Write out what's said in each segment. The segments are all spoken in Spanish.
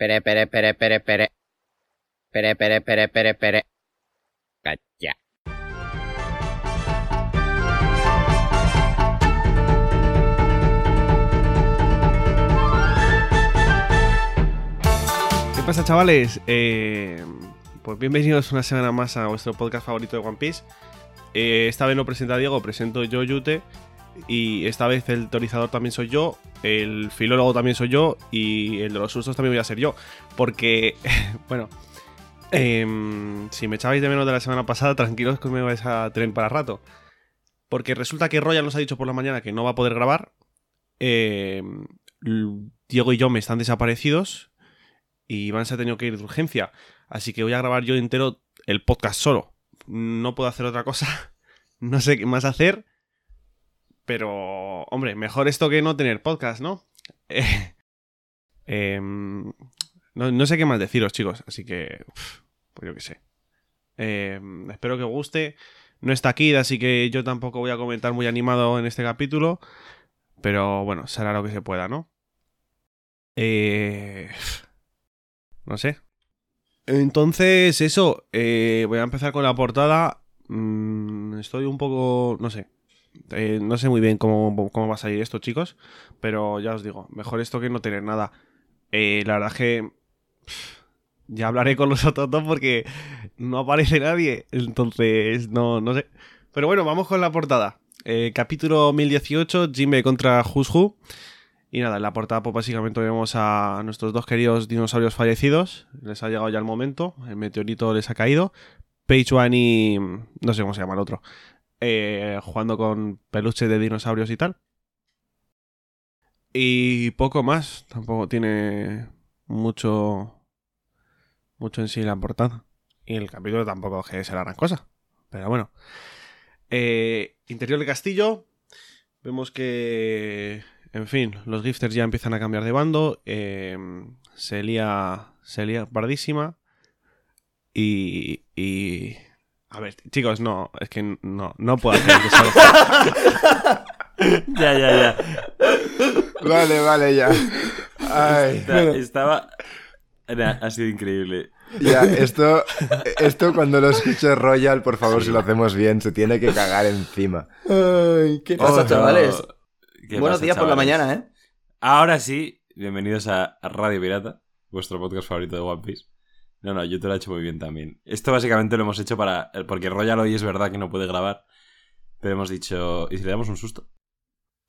Pere, pere, pere, pere, pere. Pere, pere, pere, pere, pere. Cacha. ¿Qué pasa, chavales? Eh, pues bienvenidos una semana más a vuestro podcast favorito de One Piece. Eh, esta vez no presenta Diego, presento yo, Yute. Y esta vez el teorizador también soy yo, el filólogo también soy yo y el de los sustos también voy a ser yo. Porque, bueno, em, si me echabais de menos de la semana pasada, tranquilos que me vais a tren para rato. Porque resulta que Royal nos ha dicho por la mañana que no va a poder grabar. Em, Diego y yo me están desaparecidos y Iván se ha tenido que ir de urgencia. Así que voy a grabar yo entero el podcast solo. No puedo hacer otra cosa. No sé qué más hacer. Pero, hombre, mejor esto que no tener podcast, ¿no? Eh, em, no, no sé qué más deciros, chicos. Así que, pues yo qué sé. Em, espero que os guste. No está aquí, así que yo tampoco voy a comentar muy animado en este capítulo. Pero bueno, será lo que se pueda, ¿no? Eh, no sé. Entonces, eso. eh, voy a empezar con la portada. Mm, estoy un poco. No sé. Eh, no sé muy bien cómo, cómo va a salir esto, chicos. Pero ya os digo, mejor esto que no tener nada. Eh, la verdad es que. Ya hablaré con los otros dos porque no aparece nadie. Entonces, no, no sé. Pero bueno, vamos con la portada. Eh, capítulo 1018, Jimbe contra Who. Y nada, en la portada pues básicamente vemos a nuestros dos queridos dinosaurios fallecidos. Les ha llegado ya el momento, el meteorito les ha caído. Page One y... no sé cómo se llama el otro. Eh, jugando con peluches de dinosaurios y tal. Y poco más, tampoco tiene mucho... mucho en sí la portada. Y el capítulo tampoco es que gran cosa. Pero bueno. Eh, interior del castillo. Vemos que en fin, los gifters ya empiezan a cambiar de bando. eh, se lía. Se lía pardísima. Y. y. A ver, chicos, no, es que no, no puedo hacer que solo- Ya, ya, ya. Vale, vale, ya. Ay, Está- estaba. Era- ha sido increíble. ya, esto, esto cuando lo escuche Royal, por favor, si lo hacemos bien, se tiene que cagar encima. Ay, ¿qué pasa, Oh, chavales? ¿Qué Buenos pasa, días por la mañana, ¿eh? Ahora sí, bienvenidos a Radio Pirata, vuestro podcast favorito de One Piece. No, no, yo te lo he hecho muy bien también. Esto básicamente lo hemos hecho para. Porque Royal hoy es verdad que no puede grabar. Pero hemos dicho. ¿Y si le damos un susto?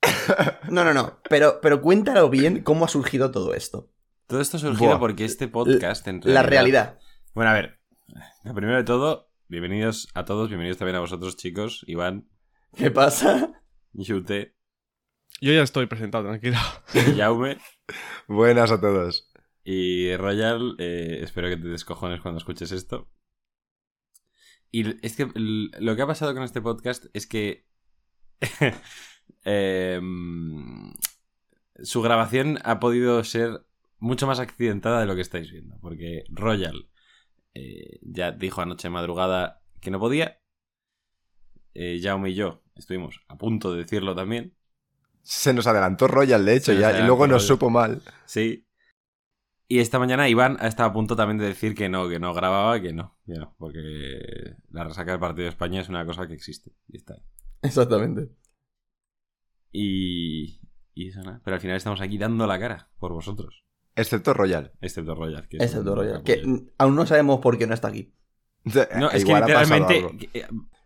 No, no, no. Pero, pero cuéntalo bien cómo ha surgido todo esto. Todo esto ha surgido Buah. porque este podcast, en La realidad. Bueno, a ver. Lo primero de todo, bienvenidos a todos, bienvenidos también a vosotros, chicos. Iván, ¿Qué pasa? Yute, Yo ya estoy presentado, tranquilo. Jaume. Buenas a todos. Y Royal, eh, espero que te descojones cuando escuches esto. Y es que lo que ha pasado con este podcast es que em, su grabación ha podido ser mucho más accidentada de lo que estáis viendo. Porque Royal eh, ya dijo anoche madrugada que no podía. Eh, Jaume y yo estuvimos a punto de decirlo también. Se nos adelantó Royal, de hecho, ya, y luego nos Royal. supo mal. Sí. Y esta mañana Iván ha estado a punto también de decir que no, que no grababa, que no, que no, porque la resaca del partido de España es una cosa que existe. Y está ahí. Exactamente. Y, y eso nada. Pero al final estamos aquí dando la cara por vosotros. Excepto Royal. Excepto Royal. Que Excepto Royal. Que aún no sabemos por qué no está aquí. No, es que literalmente.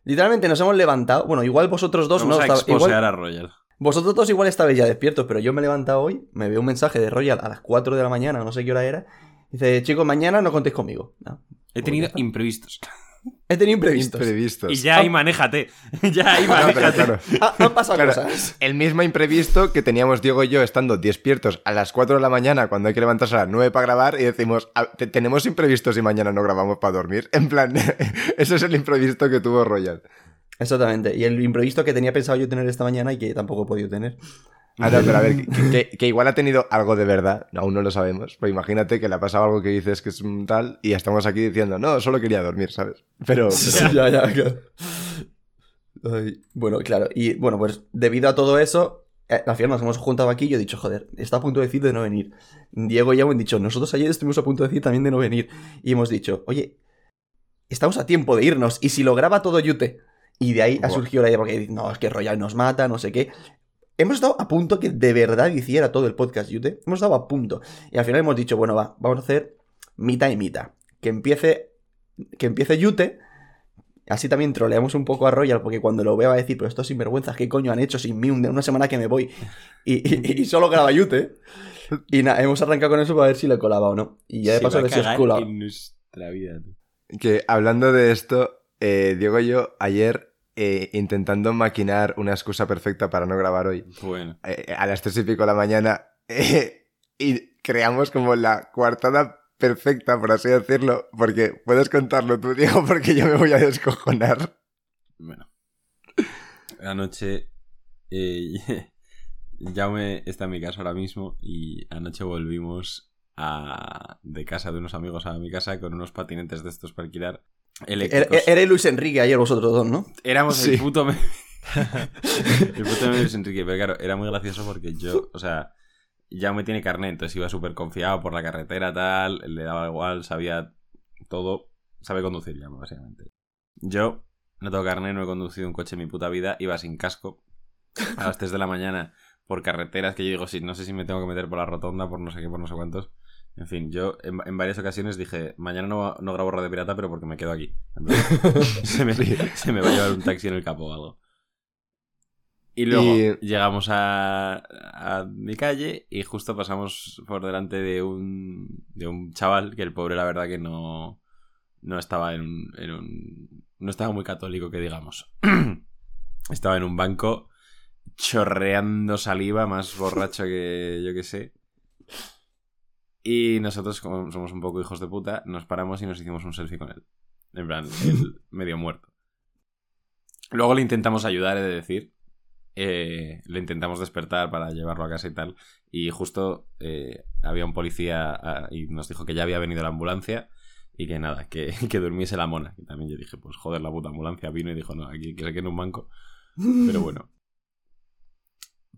Literalmente nos hemos levantado. Bueno, igual vosotros dos Vamos no a estabais- igual- a Royal. Vosotros dos igual estabais ya despiertos, pero yo me he levantado hoy, me veo un mensaje de Royal a las 4 de la mañana, no sé qué hora era. Dice, chicos, mañana no contéis conmigo. No. He tenido imprevistos. He tenido imprevistos. Imprevistos. Y ya ahí manéjate. ya ahí No, manéjate. claro, Ah, han pasado Claro. cosas. el mismo imprevisto que teníamos Diego y yo estando despiertos a las 4 de la mañana cuando hay que levantarse a las 9 para grabar y decimos, "Ah, te- tenemos imprevistos y mañana no grabamos para dormir. En plan, ese es el imprevisto que tuvo Royal. Exactamente. Y el imprevisto que tenía pensado yo tener esta mañana y que tampoco he podido tener. Ah, no, pero a ver, que, que- que igual ha tenido algo de verdad, aún no lo sabemos. Pues imagínate que le ha pasado algo que dices que es tal y estamos aquí diciendo, no, solo quería dormir, ¿sabes? Pero, pero- ya, ya, claro. Ay, bueno, claro. Y bueno, pues debido a todo eso, eh, al final nos hemos juntado aquí y yo he dicho, joder, está a punto de decir de no venir. Diego y yo hemos dicho, nosotros ayer estuvimos a punto de decir también de no venir. Y hemos dicho, oye, estamos a tiempo de irnos. Y si lo graba todo Yute. Y de ahí ha surgido la idea, porque no, es que Royal nos mata, no sé qué. Hemos estado a punto que de verdad hiciera todo el podcast Yute. Hemos estado a punto. Y al final hemos dicho, bueno, va, vamos a hacer mitad y mitad. Que empiece, que empiece Yute. Así también troleamos un poco a Royal, porque cuando lo vea va a decir, pero estos sinvergüenzas, ¿qué coño han hecho sin mí? Un- Una semana que me voy. Y, y- y solo graba Yute. Y nada, hemos arrancado con eso para ver si le colaba o no. Y ya de paso a ver si os cola. Que hablando de esto, eh, Diego y yo ayer eh, intentando maquinar una excusa perfecta para no grabar hoy, Bueno, eh, a las tres y pico de la mañana, eh, y creamos como la coartada perfecta, por así decirlo, porque puedes contarlo tú, Diego, porque yo me voy a descojonar. bueno. Anoche. Eh, Jaume está en mi casa ahora mismo y anoche volvimos a, de casa de unos amigos a mi casa con unos patinetes de estos para alquilar. Era, Eléctricos. era Luis Enrique ayer vosotros dos, ¿no? Éramos Sí. el puto me- el puto de Luis Enrique, pero claro, era muy gracioso porque yo, o sea, ya me tiene carnet, entonces iba súper confiado por la carretera, tal, le daba igual, sabía todo, sabe conducir ya, básicamente. Yo no tengo carnet, no he conducido un coche en mi puta vida, iba sin casco a las 3 de la mañana por carreteras que yo digo, sí, no sé si me tengo que meter por la rotonda, por no sé qué, por no sé cuántos. En fin, yo en, en varias ocasiones dije, mañana no, no grabo Radio Pirata, pero porque me quedo aquí. Se, me, se me va a llevar un taxi en el capo o algo. Y luego Y- llegamos a, a mi calle y justo pasamos por delante de un, de un chaval que el pobre la verdad que no, no estaba en un, en un... No estaba muy católico, que digamos. estaba en un banco chorreando saliva, más borracho que yo que sé. Y nosotros, como somos un poco hijos de puta, nos paramos y nos hicimos un selfie con él. En plan, él medio muerto. Luego le intentamos ayudar, he de decir. Eh, le intentamos despertar para llevarlo a casa y tal. Y justo eh, había un policía ah, y nos dijo que ya había venido la ambulancia y que nada, que, que durmiese la mona. Y también yo dije, pues joder, la puta ambulancia vino y dijo, no, aquí que se quede en un banco. Pero bueno.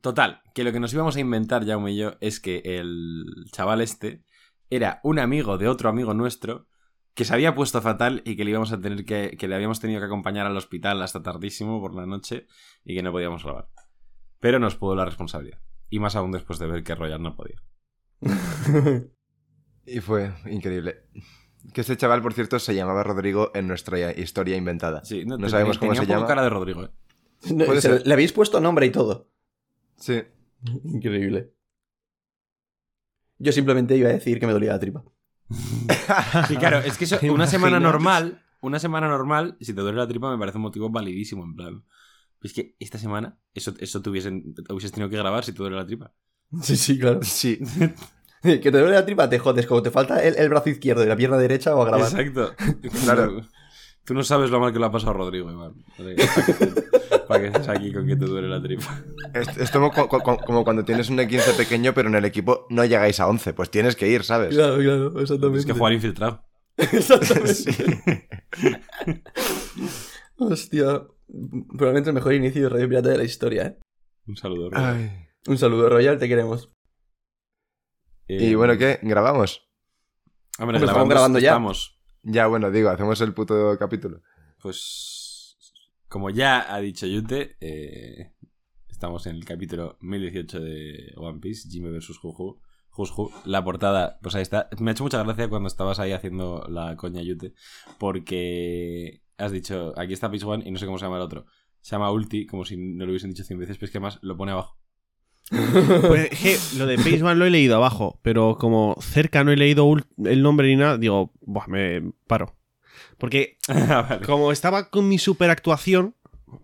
Total, que lo que nos íbamos a inventar, Jaume y yo, es que el chaval este era un amigo de otro amigo nuestro que se había puesto fatal y que le íbamos a tener que, que le habíamos tenido que acompañar al hospital hasta tardísimo por la noche y que no podíamos grabar. Pero nos pudo la responsabilidad. Y más aún después de ver que Royal no podía. Y fue increíble. Que este chaval, por cierto, se llamaba Rodrigo en nuestra historia inventada. Sí, No sabemos cómo tenía se un poco llama. cara de Rodrigo, ¿eh? No, Puede se- ser. Le habéis puesto nombre y todo. Sí. Increíble. Yo simplemente iba a decir que me dolía la tripa. Sí, claro, es que eso- ¿Te una semana normal, una semana normal, si te duele la tripa, me parece un motivo validísimo, en plan. Es que esta semana, eso, eso te, hubiesen- te hubieses tenido que grabar si te duele la tripa. Sí, sí, claro. Sí. Que te duele la tripa, te jodes. Como te falta el, el brazo izquierdo y la pierna derecha o a grabar. Exacto. Claro. Tú no sabes lo mal que lo ha pasado a Rodrigo, Iván. Para que estés aquí con que te duele la tripa. Es, es como, co- co- como cuando tienes un E15 pequeño, pero en el equipo no llegáis a 11. Pues tienes que ir, ¿sabes? Claro, claro, exactamente. Es que jugar infiltrado. Exactamente. Sí. Hostia. Probablemente el mejor inicio de Radio Pirata de la historia, ¿eh? Un saludo. Ay. Un saludo, Royal, te queremos. Y Eh, bueno, ¿qué? ¿Grabamos? Hombre, Hombre, estamos grabando grabando ya. Estamos. Ya, bueno, digo, hacemos el puto capítulo. Pues, como ya ha dicho Yute, eh, estamos en el capítulo 1018 de One Piece, Jimmy vs. Juju. Jusju. La portada, pues ahí está. Me ha hecho mucha gracia cuando estabas ahí haciendo la coña Yute, porque has dicho, aquí está Page One y no sé cómo se llama el otro. Se llama Ulti, como si no lo hubiesen dicho 100 veces, pero es que además lo pone abajo. Pues lo de Page One lo he leído abajo, pero como cerca no he leído el nombre ni nada, digo, buah, me paro. Porque Ah, vale. como estaba con mi super actuación,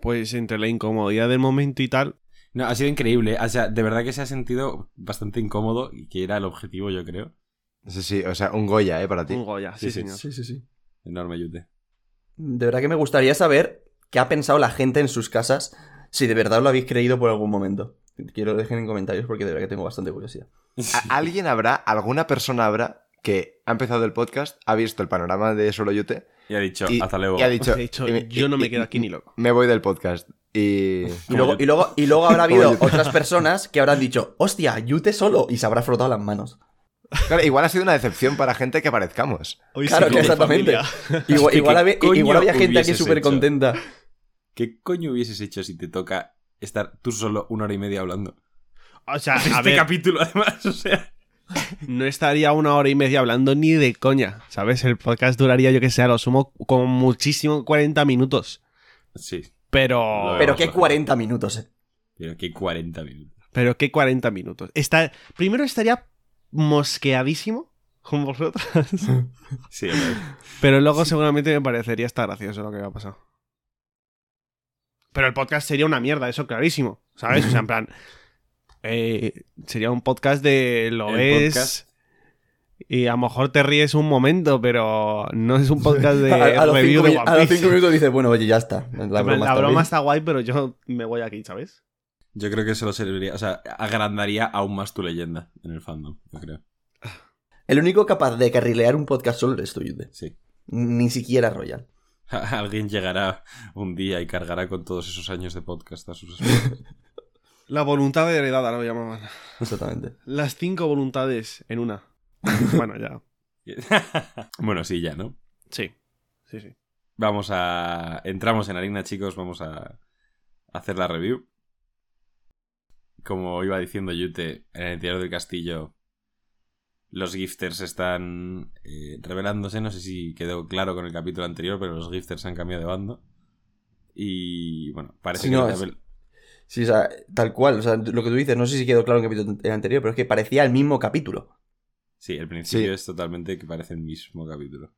pues entre la incomodidad del momento y tal, No, ha sido increíble. O sea, de verdad que se ha sentido bastante incómodo y que era el objetivo, yo creo. Sí, sí, o sea, un Goya, ¿eh? Para ti. un Goya, sí, Sí, sí. señor. Sí, sí, sí. Enorme Yute. De verdad que me gustaría saber qué ha pensado la gente en sus casas, si de verdad lo habéis creído por algún momento. Quiero que dejen en comentarios porque de verdad que tengo bastante curiosidad. ¿Alguien habrá, alguna persona habrá que ha empezado el podcast, ha visto el panorama de Solo Yute Y ha dicho, y, hasta luego. y ha dicho, y me- yo no me y- quedo aquí ni loco. Me voy del podcast. Y... Y luego, y, luego, y luego habrá habido otras personas que habrán dicho, hostia, Yute solo, y se habrá frotado las manos. Claro, igual ha sido una decepción para gente que aparezcamos. Hoy Claro, que exactamente. Igual, igual, ¿qué había, igual había gente aquí súper contenta. ¿Qué coño hubieses hecho si te toca estar tú solo una hora y media hablando? O sea, a este ver, capítulo, además, o sea. no estaría una hora y media hablando ni de coña, ¿sabes? El podcast duraría, yo que sé, a lo sumo como muchísimo 40 minutos. Sí, Pero... Pero qué lo 40 minutos, eh. pero que 40 minutos. Pero qué 40 minutos. Está... Primero estaría mosqueadísimo con vosotros. Sí. Pero luego seguramente me parecería estar gracioso lo que va a pasar. Pero el podcast sería una mierda, eso clarísimo. ¿Sabes? O sea, en plan. Eh, sería un podcast de lo El podcast. Y a lo mejor te ríes un momento, pero no es un podcast de a, a los review cinco, de a los cinco minutos dices, bueno, oye, ya está. La broma, está broma bien. está guay, pero yo me voy aquí, ¿sabes? Yo creo que solo serviría, o sea, agrandaría aún más tu leyenda en el fandom, yo creo. El único capaz de carrilear un podcast solo eres tú, Yute. Sí. Ni siquiera Royal. Alguien llegará un día y cargará con todos esos años de podcast a sus espaldas. La voluntad heredada lo llamaban. Exactamente. Las cinco voluntades en una. bueno, ya. bueno, sí, ya, ¿no? Sí. Sí, sí. Vamos a. Entramos en harina, chicos. Vamos a hacer la review. Como iba diciendo Yute, en el interior del castillo, los gifters están eh, revelándose. No sé si quedó claro con el capítulo anterior, pero los gifters han cambiado de bando. Y bueno, parece Sí, que. no, la es- rebel- Sí, o sea, tal cual. O sea, lo que tú dices, no sé si quedó claro en el capítulo anterior, pero es que parecía el mismo capítulo. Sí, el principio Sí. es totalmente que parece el mismo capítulo.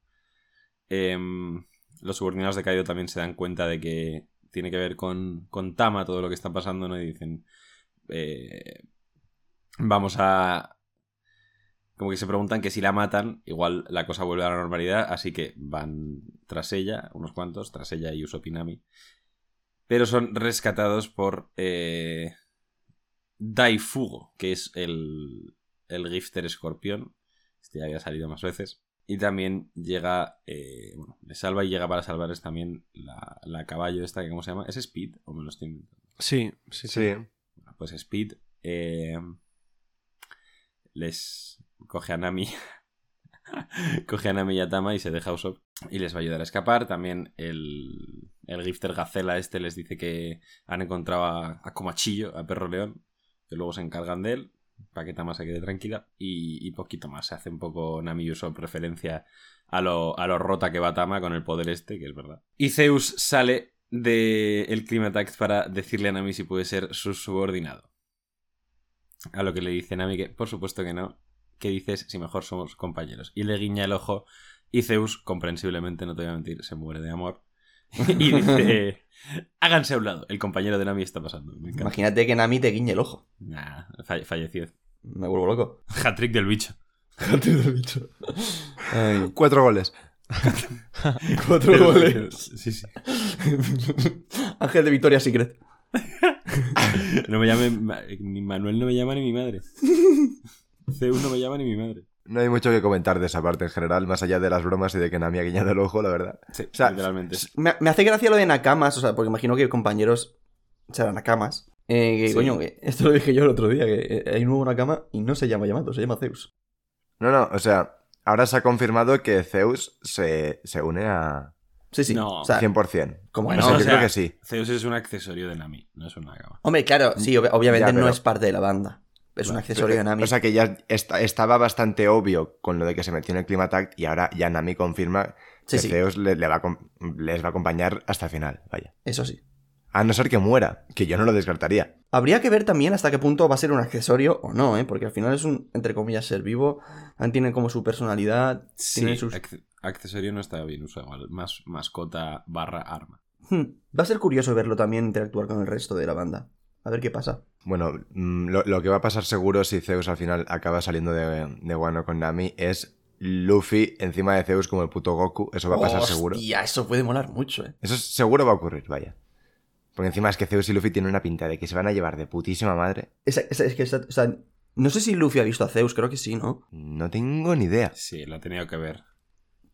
Em, los subordinados de Kaido también se dan cuenta de que tiene que ver con, con Tama todo lo que está pasando, ¿no? Y dicen, eh, vamos a... Como que se preguntan que si la matan, igual la cosa vuelve a la normalidad, así que van tras ella, unos cuantos, tras ella y Usopp y Nami. Pero son rescatados por eh, Daifugo, que es el, el Gifter Escorpión. Este ya había salido más veces. Y también llega, eh, bueno, le salva y llega para salvarles también la, la caballo esta, que ¿cómo se llama? ¿Es Speed o me lo estoy inventando? Sí, sí, sí. Bueno, pues Speed eh, les coge a Nami, coge a Nami y a Tama y se deja a Usopp y les va a ayudar a escapar. También el, el Gifter Gacela este les dice que han encontrado a, Comachillo, a Perro León, que luego se encargan de él para que Tama se quede tranquila y, poquito más. Se hace un poco Nami y Usopp referencia a lo, a lo rota que va Tama con el poder este, que es verdad. Y Zeus sale del el Climatact para decirle a Nami si puede ser su subordinado. A lo que le dice Nami que, por supuesto que no, que dices si mejor somos compañeros. Y le guiña el ojo y Zeus, comprensiblemente, no te voy a mentir, se muere de amor. y dice, háganse a un lado, el compañero de Nami está pasando. Me. Imagínate que Nami te guiñe el ojo. Nah, falle- falleció. Me vuelvo loco. Hat-trick del bicho. Ay, Cuatro goles. cuatro goles. Sí, sí. Ángel de Victoria Secret. No me llame, ni Manuel no me llama ni mi madre. Zeus no me llama ni mi madre. No hay mucho que comentar de esa parte en general, más allá de las bromas y de que Nami ha guiñado el ojo, la verdad. Sí, O sea, literalmente. Me, me hace gracia lo de Nakamas, o sea, porque imagino que compañeros serán Nakamas. Eh, que Sí. coño, que esto lo dije yo el otro día, que eh, hay un nuevo Nakama y no se llama Yamato, se llama Zeus. No, no, o sea, ahora se ha confirmado que Zeus se, se une a Sí, sí. No. O sea, 100%. como Bueno, o sea, o creo que sí. Zeus es un accesorio de Nami, no es una gama. Hombre, claro, sí, ob- obviamente Ya, pero- no es parte de la banda. Es un accesorio de Nami. O sea que ya esta- estaba bastante obvio con lo de que se metió en el Climatact y ahora ya Nami confirma sí, que sí, Zeus le, le va a com- les va a acompañar hasta el final, vaya. eso sí. A no ser que muera, que yo no lo descartaría. Habría que ver también hasta qué punto va a ser un accesorio o no, ¿eh? Porque al final es un, entre comillas, ser vivo. Tiene como su personalidad. Sí, tiene sus... acce- accesorio no está bien usado, igual, más mascota barra arma. Hmm, Va a ser curioso verlo también interactuar con el resto de la banda. A ver qué pasa. Bueno, mm, lo, lo que va a pasar seguro si Zeus al final acaba saliendo de, de Wano con Nami es Luffy encima de Zeus como el puto Goku. Eso va a pasar seguro. Hostia, eso puede molar mucho, ¿eh? Eso seguro va a ocurrir, vaya. Porque encima es que Zeus y Luffy tienen una pinta de que se van a llevar de putísima madre. Esa- esa- es que, esa- o sea, No sé si Luffy ha visto a Zeus, creo que sí, ¿no? No tengo ni idea. Sí, lo ha tenido que ver.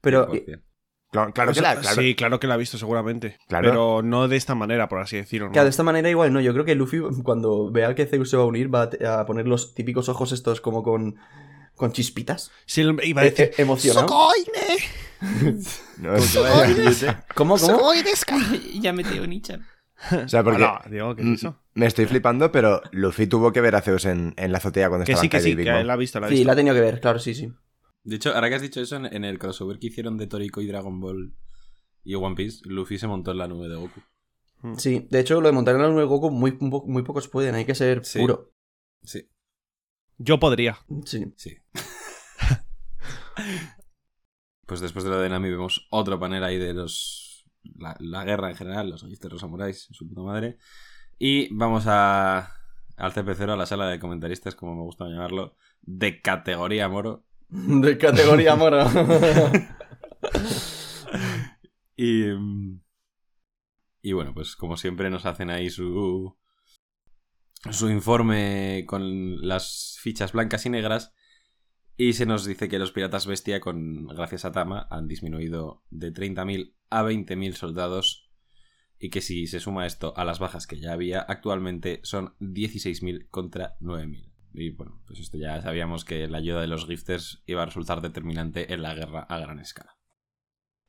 Pero 100%. Claro, claro O que la, claro, Sí, claro que la ha visto seguramente. Claro. Pero no de esta manera, por así decirlo. ¿no? Claro, de esta manera igual no. Yo creo que Luffy, cuando vea que Zeus se va a unir, va a poner los típicos ojos estos como con, con chispitas. Sí, iba a Eh, decir... eh, emocionado. no, o ¿Cómo, cómo? ya me tengo Nichan. sea, porque Hola, Diego, ¿qué es eso? me estoy flipando, pero Luffy tuvo que ver a Zeus en, en la azotea cuando Que estaba sí, que Kaido y sí, Big que él la ha visto, la ha Sí, la ha tenido que ver, claro, sí, sí. De hecho, ahora que has dicho eso, en, en el crossover que hicieron de Toriko y Dragon Ball y One Piece, Luffy se montó en la nube de Goku. Sí, de hecho, lo de montar en la nube de Goku muy, muy, pocos pueden, hay que ser Sí. puro. Sí, Yo podría. Sí. sí. pues después de lo de Nami vemos otro panel ahí de los... La, la guerra en general, los los samuráis, su puta madre. Y vamos a... Al CP0, a la sala de comentaristas, como me gusta llamarlo, de categoría moro. De categoría mora. Y, y bueno, pues como siempre nos hacen ahí su, su informe con las fichas blancas y negras y se nos dice que los piratas bestia, con, gracias a Tama, han disminuido de 30.000 a 20.000 soldados y que si se suma esto a las bajas que ya había, actualmente son 16.000 contra 9.000. Y bueno, pues esto ya sabíamos que la ayuda de los gifters iba a resultar determinante en la guerra a gran escala.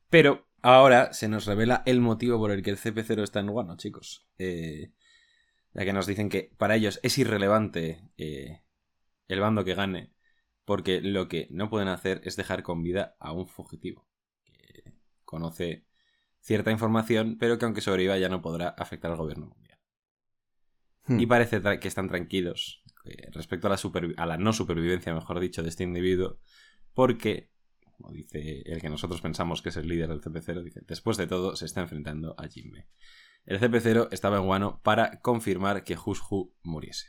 Pero ahora se nos revela el motivo por el que el CP0 está en Guano, chicos. Eh, ya que nos dicen que para ellos es irrelevante eh, el bando que gane, porque lo que no pueden hacer es dejar con vida a un fugitivo, que conoce cierta información, pero que aunque sobreviva ya no podrá afectar al gobierno mundial. Hmm. Y parece que están tranquilos eh, respecto a la, supervi- a la no supervivencia, mejor dicho, de este individuo, porque, como dice el que nosotros pensamos que es el líder del CP0, dice, después de todo se está enfrentando a Jinbe. El CP0 estaba en Guano para confirmar que Hushu muriese.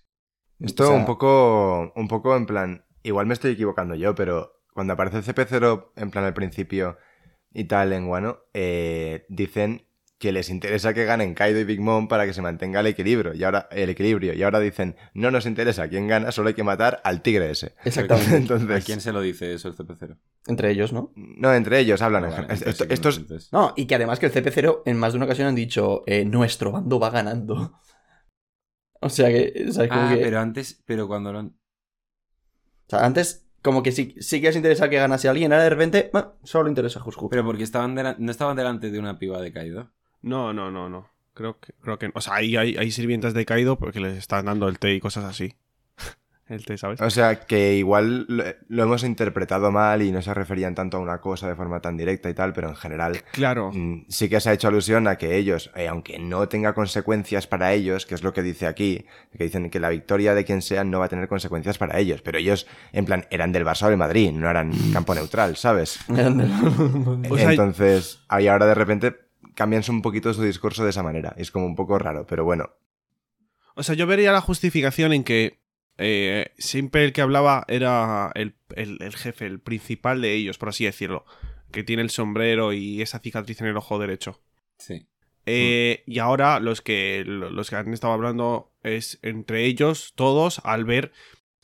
Esto O sea- un poco, un poco en plan, igual me estoy equivocando yo, pero cuando aparece el CP0 en plan al principio y tal en Guano, eh, dicen que les interesa que ganen Kaido y Big Mom para que se mantenga el equilibrio. Y ahora, el equilibrio. Y ahora dicen, no nos interesa quién gana, solo hay que matar al tigre ese. Exactamente. ¿A Entonces, quién se lo dice eso el CP0? Entre ellos, ¿no? no, entre ellos hablan Ah, en vale, general. entonces Esto- sí que estos, entonces- No, y que además que el CP0 en más de una ocasión han dicho, eh, nuestro bando va ganando. O sea que, o sea, como Ah, que- pero antes, pero cuando lo han... o sea, antes como que sí, sí que les interesa que ganase alguien, ahora de repente, ah, solo interesa a Hushu. Pero porque estaban no estaban delante de una piba de Kaido. No, no, no, no. Creo que, creo que O sea, ahí hay, hay sirvientas de Kaido porque les están dando el té y cosas así. el té, ¿sabes? O sea, que igual lo, lo hemos interpretado mal y no se referían tanto a una cosa de forma tan directa y tal, pero en general Claro. mm, sí que se ha hecho alusión a que ellos, eh, aunque no tenga consecuencias para ellos, que es lo que dice aquí, que dicen que la victoria de quien sea no va a tener consecuencias para ellos, pero ellos, en plan, eran del Barça o del Madrid, no eran campo neutral, ¿sabes? O sea, Entonces, ahí ahora de repente cambian un poquito su discurso de esa manera. Es como un poco raro, pero bueno. O sea, yo vería la justificación en que eh, siempre el que hablaba era el, el- el jefe, el principal de ellos, por así decirlo. Que tiene el sombrero y esa cicatriz en el ojo derecho. Sí. Eh, Y ahora los que, los que han estado hablando es entre ellos, todos, al ver,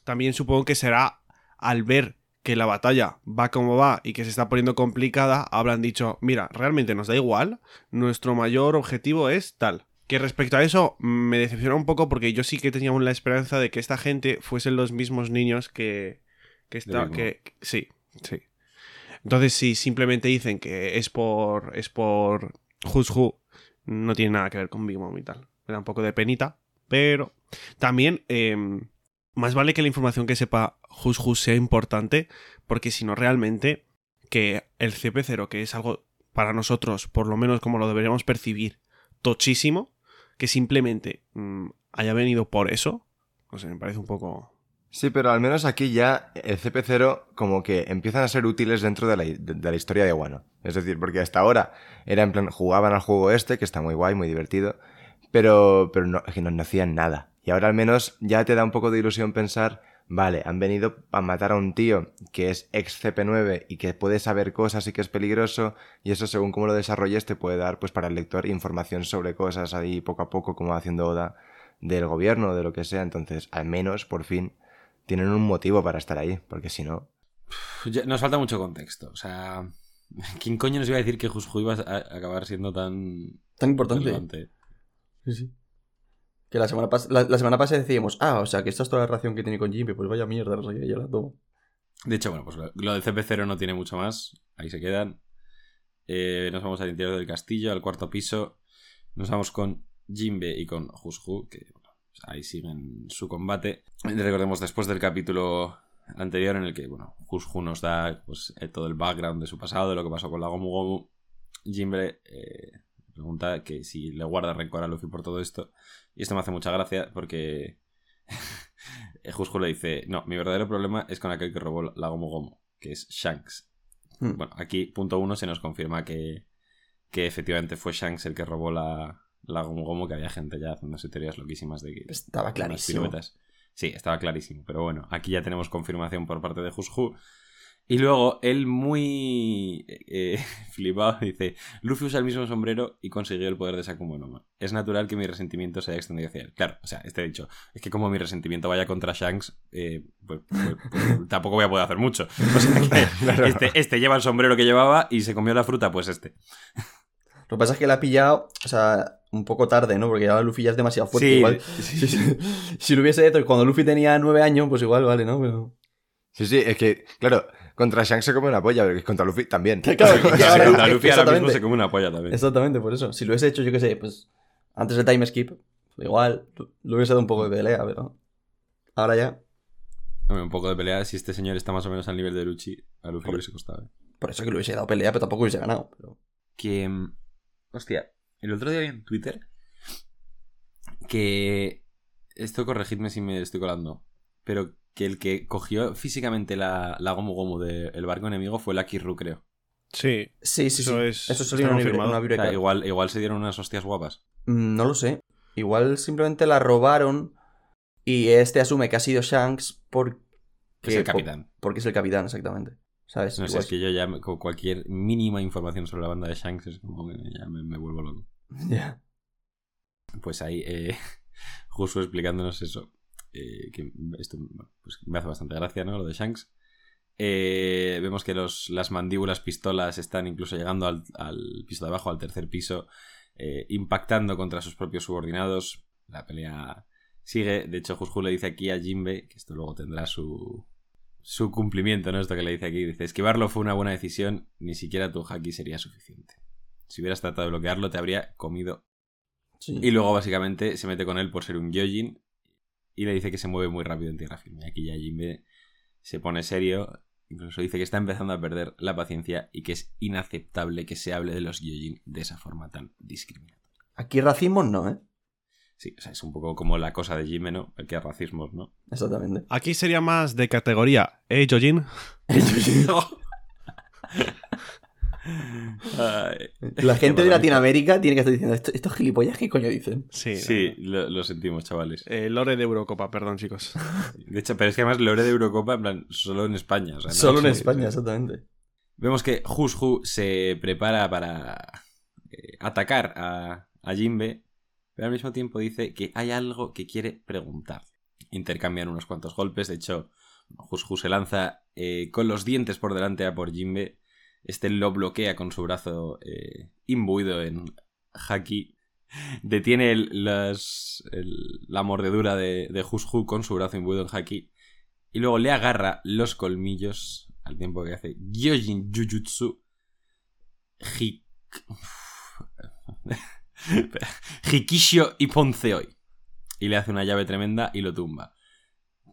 también supongo que será al ver que la batalla va como va y que se está poniendo complicada, habrán dicho, mira, realmente nos da igual, nuestro mayor objetivo es tal. Que respecto a eso me decepciona un poco porque yo sí que tenía la esperanza de que esta gente fuesen los mismos niños que... que, está, que que- sí, sí. Entonces si simplemente dicen que es por... es por... Who's Who, no tiene nada que ver con Big Mom y tal. Me da un poco de penita, pero también eh, más vale que la información que sepa Who sea importante, porque si no realmente que el CP0, que es algo para nosotros, por lo menos como lo deberíamos percibir, tochísimo, que simplemente mm, haya venido por eso, no sé, me parece un poco... Sí, pero al menos aquí ya el CP0 como que empiezan a ser útiles dentro de la, de- la historia de Wano. Es decir, porque hasta ahora era en plan, jugaban al juego este, que está muy guay, muy divertido, pero, pero que no hacían nada. Y ahora al menos ya te da un poco de ilusión pensar, vale, han venido a matar a un tío que es ex CP9 y que puede saber cosas y que es peligroso, y eso según cómo lo desarrolles te puede dar pues para el lector información sobre cosas ahí poco a poco, como va haciendo Oda del gobierno o de lo que sea. Entonces, al menos, por fin, tienen un motivo para estar ahí, porque si no... Nos falta mucho contexto. O sea, ¿quién coño nos iba a decir que Jushu iba a a acabar siendo tan Tan importante. relevante? Sí, sí. Que la semana, pas- la, semana pasada decíamos, ah, o sea, que esta es toda la relación que tiene con Jimmy, pues vaya mierda, no sé qué, ya la tomo. De hecho, bueno, pues lo, lo de CP0 no tiene mucho más. Ahí se quedan. Eh, nos vamos al interior del castillo, al cuarto piso. Nos vamos con Jimbe y con Jushu, que bueno, pues ahí siguen su combate. Recordemos después del capítulo anterior en el que, bueno, Jushu nos da pues, eh, todo el background de su pasado, de lo que pasó con la Gomu Gomu. Jimbe eh, pregunta que si le guarda rencor a Luffy por todo esto. Y esto me hace mucha gracia porque Jushu le dice, no, mi verdadero problema es con aquel que robó la Gomu Gomu, que es Shanks. Hmm. Bueno, aquí, punto uno, se nos confirma que, que efectivamente fue Shanks el que robó la, la Gomu Gomu, que había gente ya haciéndose teorías loquísimas de que... Estaba unas clarísimo. Sí, estaba clarísimo, pero bueno, aquí ya tenemos confirmación por parte de Jushu. Y luego él muy eh, flipado dice, Luffy usa el mismo sombrero y consiguió el poder de Sakumo no. Es natural que mi resentimiento se haya extendido hacia él. Claro, o sea, este dicho, es que como mi resentimiento vaya contra Shanks, eh, pues, pues- pues tampoco voy a poder hacer mucho. O sea que este, este lleva el sombrero que llevaba y se comió la fruta, pues este. Lo que pasa es que la ha pillado, o sea, un poco tarde, ¿no? Porque ahora Luffy ya es demasiado fuerte. Sí, igual. sí. Si, si- si lo hubiese hecho cuando Luffy tenía nueve años, pues igual, vale, ¿no? Pero... Sí, sí, es que, claro, contra Shanks se come una polla, pero contra Luffy también. Claro, contra Luffy ahora mismo se come una polla también. Exactamente, por eso. Si lo hubiese hecho, yo qué sé, pues antes del time skip, pues igual lo hubiese dado un poco de pelea, pero ahora ya. Hombre, un poco de pelea, si este señor está más o menos al nivel de Luchi, a Luffy le hubiese costado. ¿eh? Por eso que le hubiese dado pelea, pero tampoco hubiese ganado. Pero... que... mm, Hostia, el otro día vi en Twitter que... Esto corregidme si me estoy colando. Pero que el que cogió físicamente la, la Gomu Gomu del barco enemigo fue Lucky Ru, creo. Sí, Sí, sí, Eso sí. es- Eso sería una, una O sea, biblioteca. igual, igual se dieron unas hostias guapas. Mm, No lo sé. Igual simplemente la robaron y este asume que ha sido Shanks porque... Que es el capitán. Porque es el capitán, exactamente. ¿Sabes? No sé, es que yo ya con cualquier mínima información sobre la banda de Shanks es como que ya me, me vuelvo loco. Ya. Pues ahí, eh, justo explicándonos eso. Eh, que esto pues me hace bastante gracia, ¿no? Lo de Shanks. Eh, vemos que los, las mandíbulas pistolas están incluso llegando al, al piso de abajo, al tercer piso, eh, impactando contra sus propios subordinados. La pelea sigue. De hecho, Jushu le dice aquí a Jimbe, que esto luego tendrá su, su cumplimiento, ¿no? Esto que le dice aquí. Dice, esquivarlo fue una buena decisión, ni siquiera tu haki sería suficiente. Si hubieras tratado de bloquearlo, te habría comido Sí. y luego básicamente se mete con él por ser un Gyojin y le dice que se mueve muy rápido en tierra firme. Aquí ya Jinbe se pone serio, incluso dice que está empezando a perder la paciencia y que es inaceptable que se hable de los Gyojin de esa forma tan discriminatoria. Aquí racismo no, ¿eh? Sí, o sea, es un poco como la cosa de Jinbe, ¿no? El que es racismo, ¿no? Exactamente. Aquí sería más de categoría. ¿Eh, Jojin? La gente de Latinoamérica tiene que estar diciendo, "Esto- estos gilipollas, ¿qué coño dicen? Sí. Sí, lo, lo sentimos, chavales. Eh, lore de Eurocopa, perdón, chicos. De hecho, pero es que además Lore de Eurocopa, en plan, solo en España. o sea, no- Solo en sí, España, sí. exactamente. Vemos que Jushu se prepara para eh, atacar a, a Jinbe, pero al mismo tiempo dice que hay algo que quiere preguntar. Intercambian unos cuantos golpes, de hecho, Jushu se lanza eh, con los dientes por delante a por Jinbe. Este lo bloquea con su brazo eh, imbuido en haki. Detiene el- las- el- la mordedura de, de con su brazo imbuido en haki. Y luego le agarra los colmillos al tiempo que hace Gyojin Jujutsu Hik... Hikishio y Ponceoi. Y le hace una llave tremenda y lo tumba.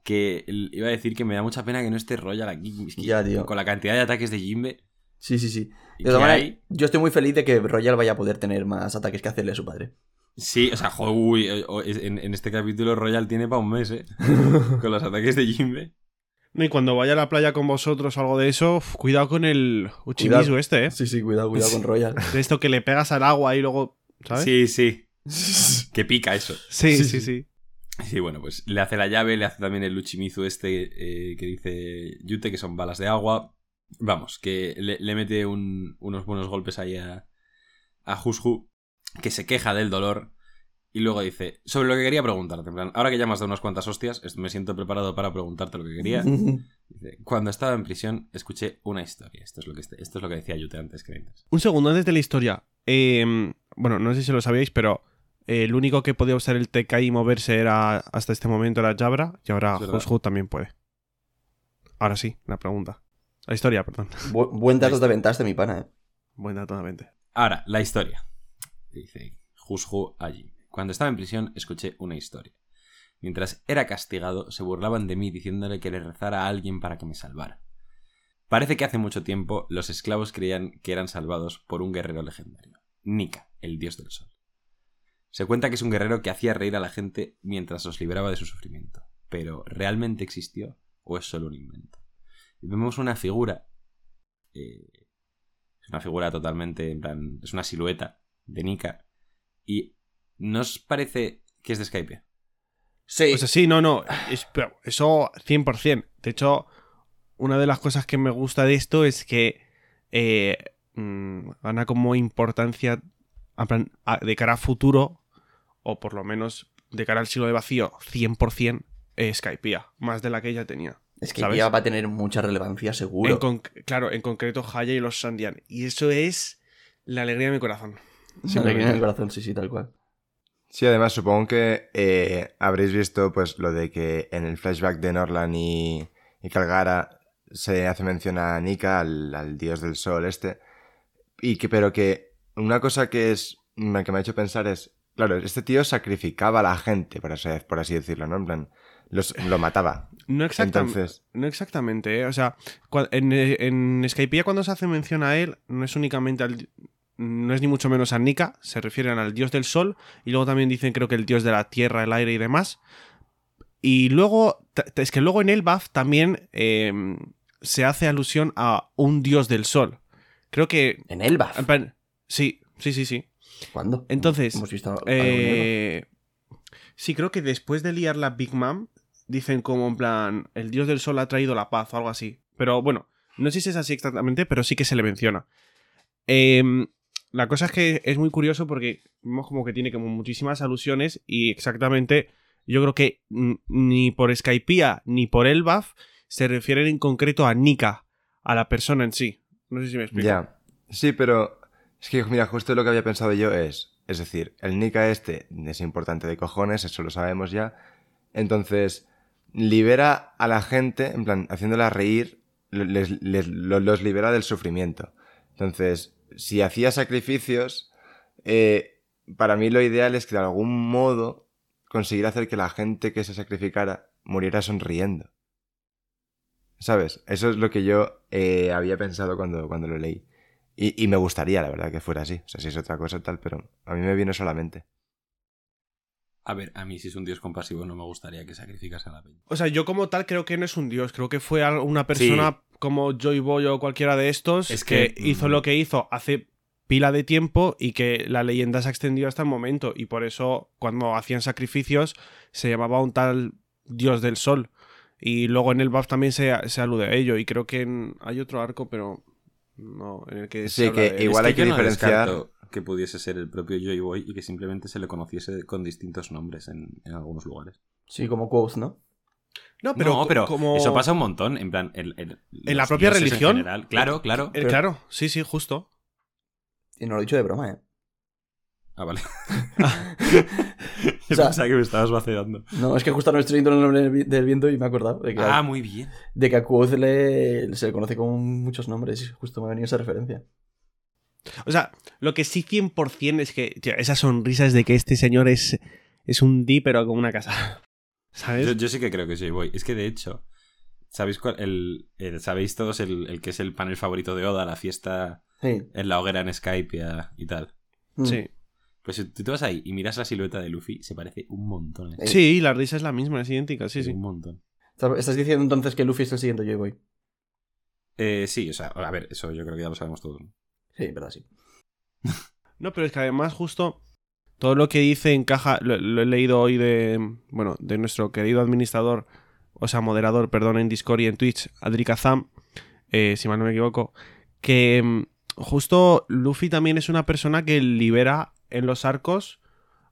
Que iba a decir que me da mucha pena que no esté Royal aquí. Es que Ya, tío. Con la cantidad de ataques de Jimbe Sí, sí, sí. De todas maneras, hay. yo estoy muy feliz de que Royal vaya a poder tener más ataques que hacerle a su padre. Sí, o sea, uy, eh, o- es- en, en este capítulo Royal tiene para un mes, ¿eh? Con los ataques de Jimbe. No, Y cuando vaya a la playa con vosotros o algo de eso, uf, cuidado con el Uchimizu Cuidado. este, ¿eh? Sí, sí, cuidado, cuidado con Royal. De esto que le pegas al agua y luego, ¿sabes? Sí, sí. Que pica eso. sí, Sí, sí. sí. sí. Sí, bueno, pues le hace la llave, le hace también el Uchimizu este eh, que dice Yute, que son balas de agua. Vamos, que le, le mete un- unos buenos golpes ahí a, a que se queja del dolor. Y luego dice, sobre lo que quería preguntarte, en plan, ahora que ya me has dado unas cuantas hostias, me siento preparado para preguntarte lo que quería. Dice, cuando estaba en prisión, escuché una historia. Esto es lo que, este- esto es lo que decía Yute antes, creyentes. Un segundo antes de la historia. Eh, bueno, no sé si lo sabíais, pero eh, el único que podía usar el TK y moverse era hasta este momento era Jabra y ahora. Hushu también puede. Ahora sí, la pregunta. La historia, perdón. Bu- buen dato de ventaja de mi pana, eh. Buen dato, totalmente. Ahora, la historia. Dice Hushu allí. Cuando estaba en prisión, escuché una historia. Mientras era castigado, se burlaban de mí diciéndole que le rezara a alguien para que me salvara. Parece que hace mucho tiempo los esclavos creían que eran salvados por un guerrero legendario, Nika, el dios del sol. Se cuenta que es un guerrero que hacía reír a la gente mientras los liberaba de su sufrimiento. Pero, ¿realmente existió o es solo un invento? Y vemos una figura eh, es una figura totalmente, en plan, es una silueta de Nika. Y ¿nos parece que es de Skype? Sí. O sea, sí, no, no. es- pero eso 100%. De hecho, una de las cosas que me gusta de esto es que eh, mm, gana como importancia en plan, a- de cara a futuro, o por lo menos de cara al siglo de vacío, 100% eh, Skypiea, más de la que ella tenía. Es que ¿sabes? ya va a tener mucha relevancia, seguro. En claro, en concreto Haya y los Sandian. Y eso es la alegría de mi corazón. Me viene en el corazón, sí, sí, tal cual. Sí, además supongo que eh, habréis visto pues lo de que en el flashback de Norland y, y Calgara se hace mención a Nika, al, al dios del sol este. Y que, pero que una cosa que es que me ha hecho pensar es, claro, este tío sacrificaba a la gente, por así, por así decirlo, ¿no? En plan, los, lo mataba. No exactamente. Entonces, No exactamente, ¿eh? O sea, en, en Skypiea cuando se hace mención a él, no es únicamente al... No es ni mucho menos a Nika, se refieren al dios del sol, y luego también dicen creo que el dios de la tierra, el aire y demás. Y luego, es que luego en Elbaf también eh, se hace alusión a un dios del sol. Creo que... En Elbaf. Sí, sí, sí, sí. ¿Cuándo? Entonces, Hemos visto. Eh, sí, creo que después de liar la Big Mom, dicen como en plan, el dios del sol ha traído la paz o algo así. Pero bueno, no sé si es así exactamente, pero sí que se le menciona. Em, la cosa es que es muy curioso porque vemos como que tiene como muchísimas alusiones y exactamente yo creo que ni por Skypiea ni por Elbaf se refieren en concreto a Nika, a la persona en sí. No sé si me explico. ya. Sí, pero es que, mira, justo lo que había pensado yo es, es decir, el Nika este es importante de cojones, eso lo sabemos ya. Entonces, libera a la gente, en plan, haciéndola reír, les- les- lo- los libera del sufrimiento. Entonces, si hacía sacrificios, eh, para mí lo ideal es que de algún modo conseguir hacer que la gente que se sacrificara muriera sonriendo. ¿Sabes? Eso es lo que yo eh, había pensado cuando, cuando lo leí. Y, y me gustaría, la verdad, que fuera así. O sea, si es otra cosa tal, pero a mí me viene solamente. A ver, a mí si es un dios compasivo no me gustaría que sacrificase a la peña. O sea, yo como tal creo que no es un dios, creo que fue una persona como Joy Boy o cualquiera de estos Es que, que, hizo mm, lo que hizo hace pila de tiempo y que la leyenda se ha extendido hasta el momento. Y por eso cuando hacían sacrificios se llamaba un tal dios del sol. Y luego en el buff también se, se alude a ello. Y creo que en- hay otro arco pero no en el que Sí, se habla que de igual Es hay que yo no diferenciar- descarto que pudiese ser el propio Joy Boy y que simplemente se le conociese con distintos nombres en, en algunos lugares. Sí, como Quoth, ¿no? no pero, no, pero como eso pasa un montón. En plan, el- el- ¿En la propia en religión? general. Claro, claro. Eh, claro sí sí justo Y no lo he dicho de broma, ¿eh? Ah, vale. O Yo sea- pensaba que me estabas vacilando. No, es que justo no estoy leyendo el nombre del vi- del viento y me he acordado de que, Ah, muy bien. de que a Quoth le, se le conoce con muchos nombres. y Justo me ha venido esa referencia. O sea, lo que sí 100% es que, tío, esa sonrisa es de que este señor es, es un D, pero como una casa. ¿Sabes? Yo, yo sí que creo que Joy Boy. Es que de hecho, ¿sabéis cuál? El, el- ¿Sabéis todos el, el que es el panel favorito de Oda, la fiesta Sí. en la hoguera en Skype y, y tal? Mm. Sí. Pues si tú te vas ahí y miras la silueta de Luffy, se parece un montón. ¿eh? Eh, Sí, la risa es la misma, es idéntica, sí, sí. Un montón. ¿Estás diciendo entonces que Luffy es el siguiente Joy Boy? Eh, sí, o sea, a ver, eso yo creo que ya lo sabemos todos. Sí, verdad, sí. No, pero es que además justo todo lo que dice encaja, lo, lo he leído hoy de, bueno, de nuestro querido administrador, o sea, moderador, perdón, en Discord y en Twitch, Adri Kazam, eh, si mal no me equivoco, que mm, justo Luffy también es una persona que libera en los arcos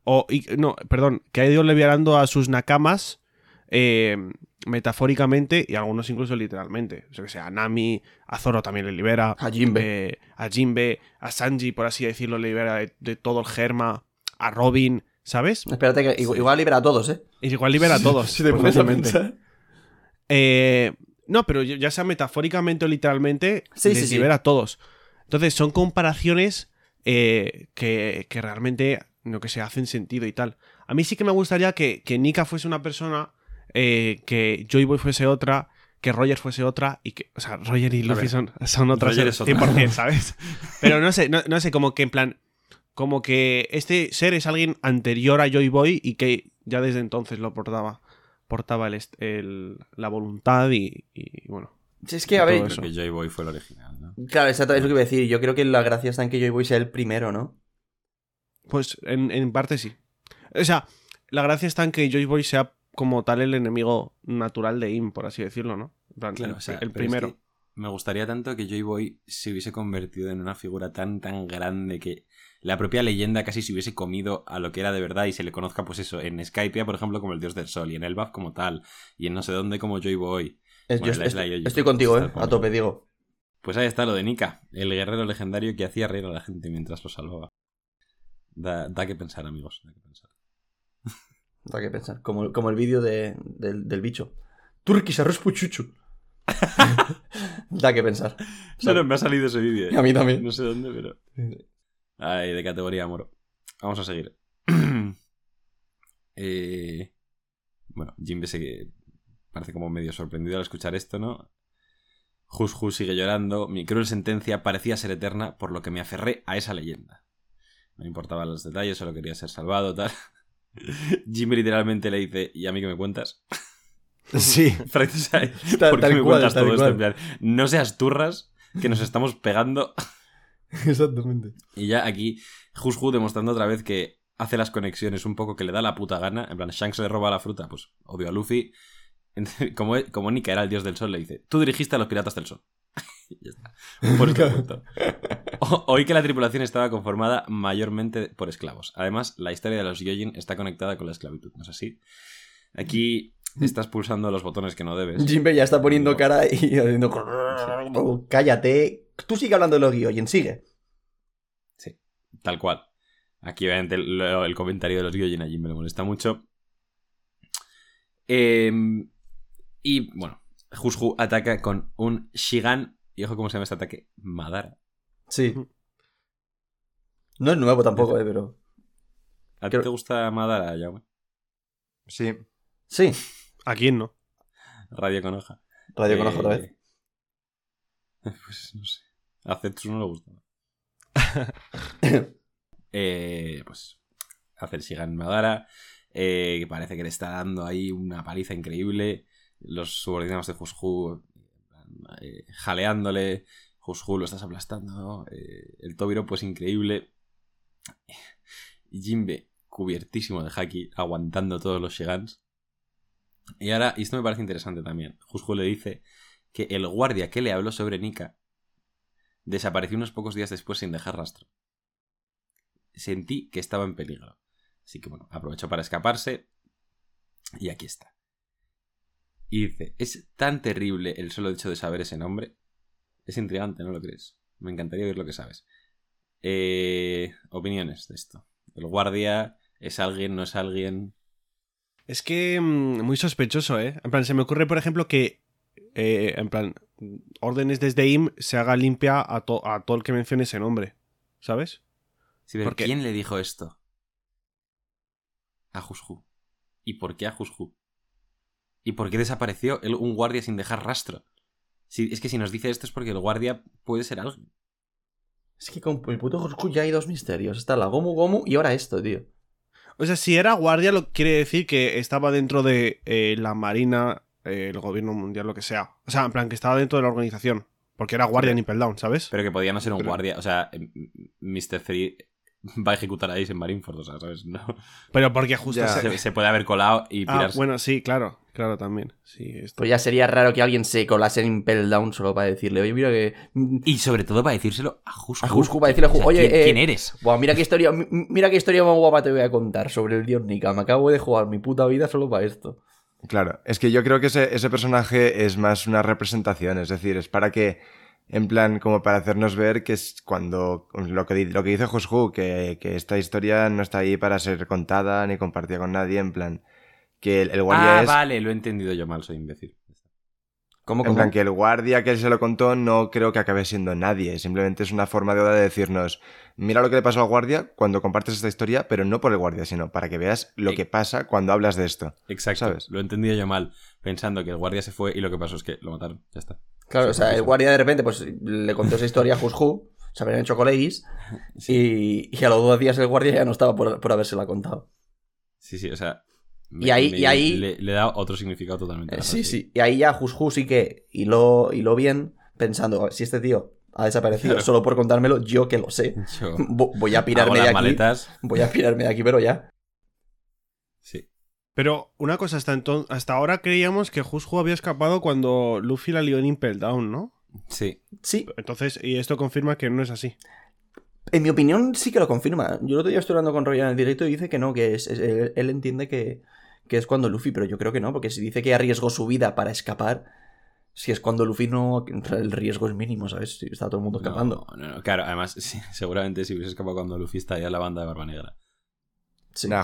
O, y- no, perdón, que ha ido liberando a sus nakamas eh, metafóricamente y algunos incluso literalmente. O sea, que sea, a Nami, a Zoro también le libera. A Jinbe. eh, a Jinbe, a Sanji, por así decirlo, le libera de, de todo el germa. A Robin, ¿sabes? Espérate que igual, igual libera a todos, ¿eh? Igual libera a todos. Si te pones a fácilmente. pensar. Eh, no, pero ya sea metafóricamente o literalmente, Sí, les sí, sí. libera a todos. Entonces, son comparaciones eh, que, que realmente, no que se hacen sentido y tal. A mí sí que me gustaría que, que Nika fuese una persona, eh, que Joy Boy fuese otra, que Roger fuese otra, y que. O sea, Roger y Luffy ver, son, son otras Roger es otra. 100%, ¿sabes? Pero no sé, no, no sé, como que en plan. Como que este ser es alguien anterior a Joy Boy y que ya desde entonces lo portaba. Portaba el, la voluntad y, y, bueno. Si es que, a ver, Creo que Joy Boy fue el original, ¿no? claro, exacto, es lo que iba a decir. Yo creo que la gracia está en que Joy Boy sea el primero, ¿no? Pues en, en parte sí. O sea, la gracia está en que Joy Boy sea como tal el enemigo natural de Im, por así decirlo, ¿no? En plan, Claro, el, o sea, el pero es primero. que me gustaría tanto que Joy Boy se hubiese convertido en una figura tan, tan grande que la propia leyenda casi se hubiese comido a lo que era de verdad y se le conozca, pues eso, en Skypiea, por ejemplo, como el dios del sol, y en Elbaf como tal, y en no sé dónde como Joy Boy. Es- Bueno, yo la estoy, estoy contigo, ¿eh? A tope, digo. Pues ahí está lo de Nika, el guerrero legendario que hacía reír a la gente mientras lo salvaba. Da, da que pensar, amigos, da que pensar. Da que pensar. Como, como el vídeo de- del, del bicho. Turkish arroz puchuchu. da que pensar. Solo me ha salido ese vídeo. ¿eh? A mí también. No sé dónde, pero... Ay, de categoría moro. Vamos a seguir. Eh, Bueno, Jimbe se parece como medio sorprendido al escuchar esto, ¿no? Hus sigue llorando. Mi cruel sentencia parecía ser eterna, por lo que me aferré a esa leyenda. No importaban los detalles, solo quería ser salvado, tal. Jimbe literalmente le dice, ¿y a mí qué me cuentas? Sí. ¿Por qué tal me cual, cuentas todo esto? cual. En plan, no seas turras, que nos estamos pegando. Exactamente. Y ya aquí, Hushu demostrando otra vez que hace las conexiones un poco que le da la puta gana. En plan, Shanks le roba la fruta, pues odio a Luffy. Como, como Nika era el dios del sol, le dice: Tú dirigiste a los piratas del sol. Y ya está. Por este punto. Oí que la tripulación estaba conformada mayormente por esclavos. Además, la historia de los Gyojin está conectada con la esclavitud, ¿no es así? Aquí estás pulsando los botones que no debes. Jimbe ya está poniendo cara y haciendo... Oh, Cállate. Tú sigue hablando de los Gyojin, sigue. Sí, tal cual. Aquí, obviamente, el, el comentario de los Gyojin allí me lo molesta mucho. Em, y, bueno, Hushu ataca con un Shigan. Y ojo cómo se llama este ataque. Madara. Sí. No es nuevo tampoco, eh, pero... ¿A ti Creo- te gusta Madara, Jaume? Sí. Sí. ¿A quién no? Radio con hoja. Radio con Eh, ojo otra vez. Pues no sé. A Zetsu no le gusta. Eh, pues hace el Shigan Madara. eh, que parece que le está dando ahí una paliza increíble. Los subordinados de Hushu eh, jaleándole. Hushu lo estás aplastando. eh, el Tobiro, pues increíble. Y Jinbe, cubiertísimo de haki, aguantando todos los Shigans. Y ahora, y esto me parece interesante también. Hushu le dice que el guardia que le habló sobre Nika desapareció unos pocos días después sin dejar rastro. Sentí que estaba en peligro. Así que bueno, aprovechó para escaparse. Y aquí está. Y dice, es tan terrible el solo hecho de saber ese nombre. Es intrigante, ¿no lo crees? Me encantaría ver lo que sabes. Eh, opiniones de esto. El guardia es alguien, no es alguien. Es que mm, muy sospechoso, ¿eh? En plan, se me ocurre, por ejemplo, que, eh, en plan, órdenes desde IM se haga limpia a, to- a todo el que mencione ese nombre, ¿sabes? Sí, pero ¿Por qué? ¿quién le dijo esto? A Hushu. ¿Y por qué a Hushu? ¿Y por qué desapareció el- un guardia sin dejar rastro? Si, es que si nos dice esto es porque el guardia puede ser alguien. Es que con el puto Goku ya hay dos misterios. Está la Gomu Gomu y ahora esto, tío. O sea, si era guardia, lo quiere decir que estaba dentro de eh, la marina, eh, el gobierno mundial, lo que sea. O sea, en plan, que estaba dentro de la organización. Porque era guardia en Impel Down, ¿sabes? Pero que podía no ser un Pero- guardia. O sea, em, Mr. Three va a ejecutar a Ace en Marineford, o sea, ¿sabes? No. Pero porque justo Ya. se- puede haber colado y Ah, pirarse. bueno, sí, claro, claro también. Sí, esto- Pues ya sería raro que alguien se colase en Impel Down solo para decirle, oye, mira que. Y sobre todo para decírselo a Jusku. A Jusku, para decirle a O sea, Jusku, oye, ¿quién, eh, quién eres? Buah, mira qué historia, mi- mira qué historia más guapa te voy a contar sobre el dios Nika. Me acabo de jugar mi puta vida solo para esto. Claro, es que yo creo que ese, ese personaje es más una representación, es decir, es para que, en plan, como para hacernos ver que es cuando lo que, lo que dice Joshu, que, que esta historia no está ahí para ser contada ni compartida con nadie, en plan, que el, el guardia Ah, es... vale, lo he entendido yo mal, soy imbécil. ¿Cómo, En cómo? plan, que el guardia que se lo contó no creo que acabe siendo nadie. Simplemente es una forma de Oda de decirnos, mira lo que le pasó al guardia cuando compartes esta historia, pero no por el guardia, sino para que veas lo Eh. que pasa cuando hablas de esto. Exacto, ¿Sabes? lo he entendido yo mal, pensando que el guardia se fue y lo que pasó es que lo mataron, ya está. Claro, o sea, el guardia de repente pues le contó esa historia a Jushu, se habrían hecho colegis, y, y a los dos días el guardia ya no estaba por, por habérsela contado. Sí, sí, o sea... Y ahí- y ahí- Le, le da otro significado totalmente. Eh, sí, sí. Y ahí ya Jushu sí que hiló, hiló bien, pensando, si este tío ha desaparecido Claro. solo por contármelo, yo que lo sé. Yo Voy a pirarme de aquí. maletas. Voy a pirarme de aquí, pero ya. Pero una cosa, hasta, enton- hasta ahora creíamos que Jushu había escapado cuando Luffy la lió en Impel Down, ¿no? Sí. Sí, Entonces, y esto confirma que no es así. en mi opinión sí que lo confirma. Yo el otro día estoy hablando con Roya en el directo y dice que no, que es, es- él, él entiende que, que es cuando Luffy, pero yo creo que no, porque si dice que arriesgó su vida para escapar, si es cuando Luffy no, el riesgo es mínimo, ¿sabes? Si está todo el mundo escapando. No, no, no, Claro, además, sí, seguramente si hubiese escapado cuando Luffy estaría la banda de Barba Negra. Sí. Nah,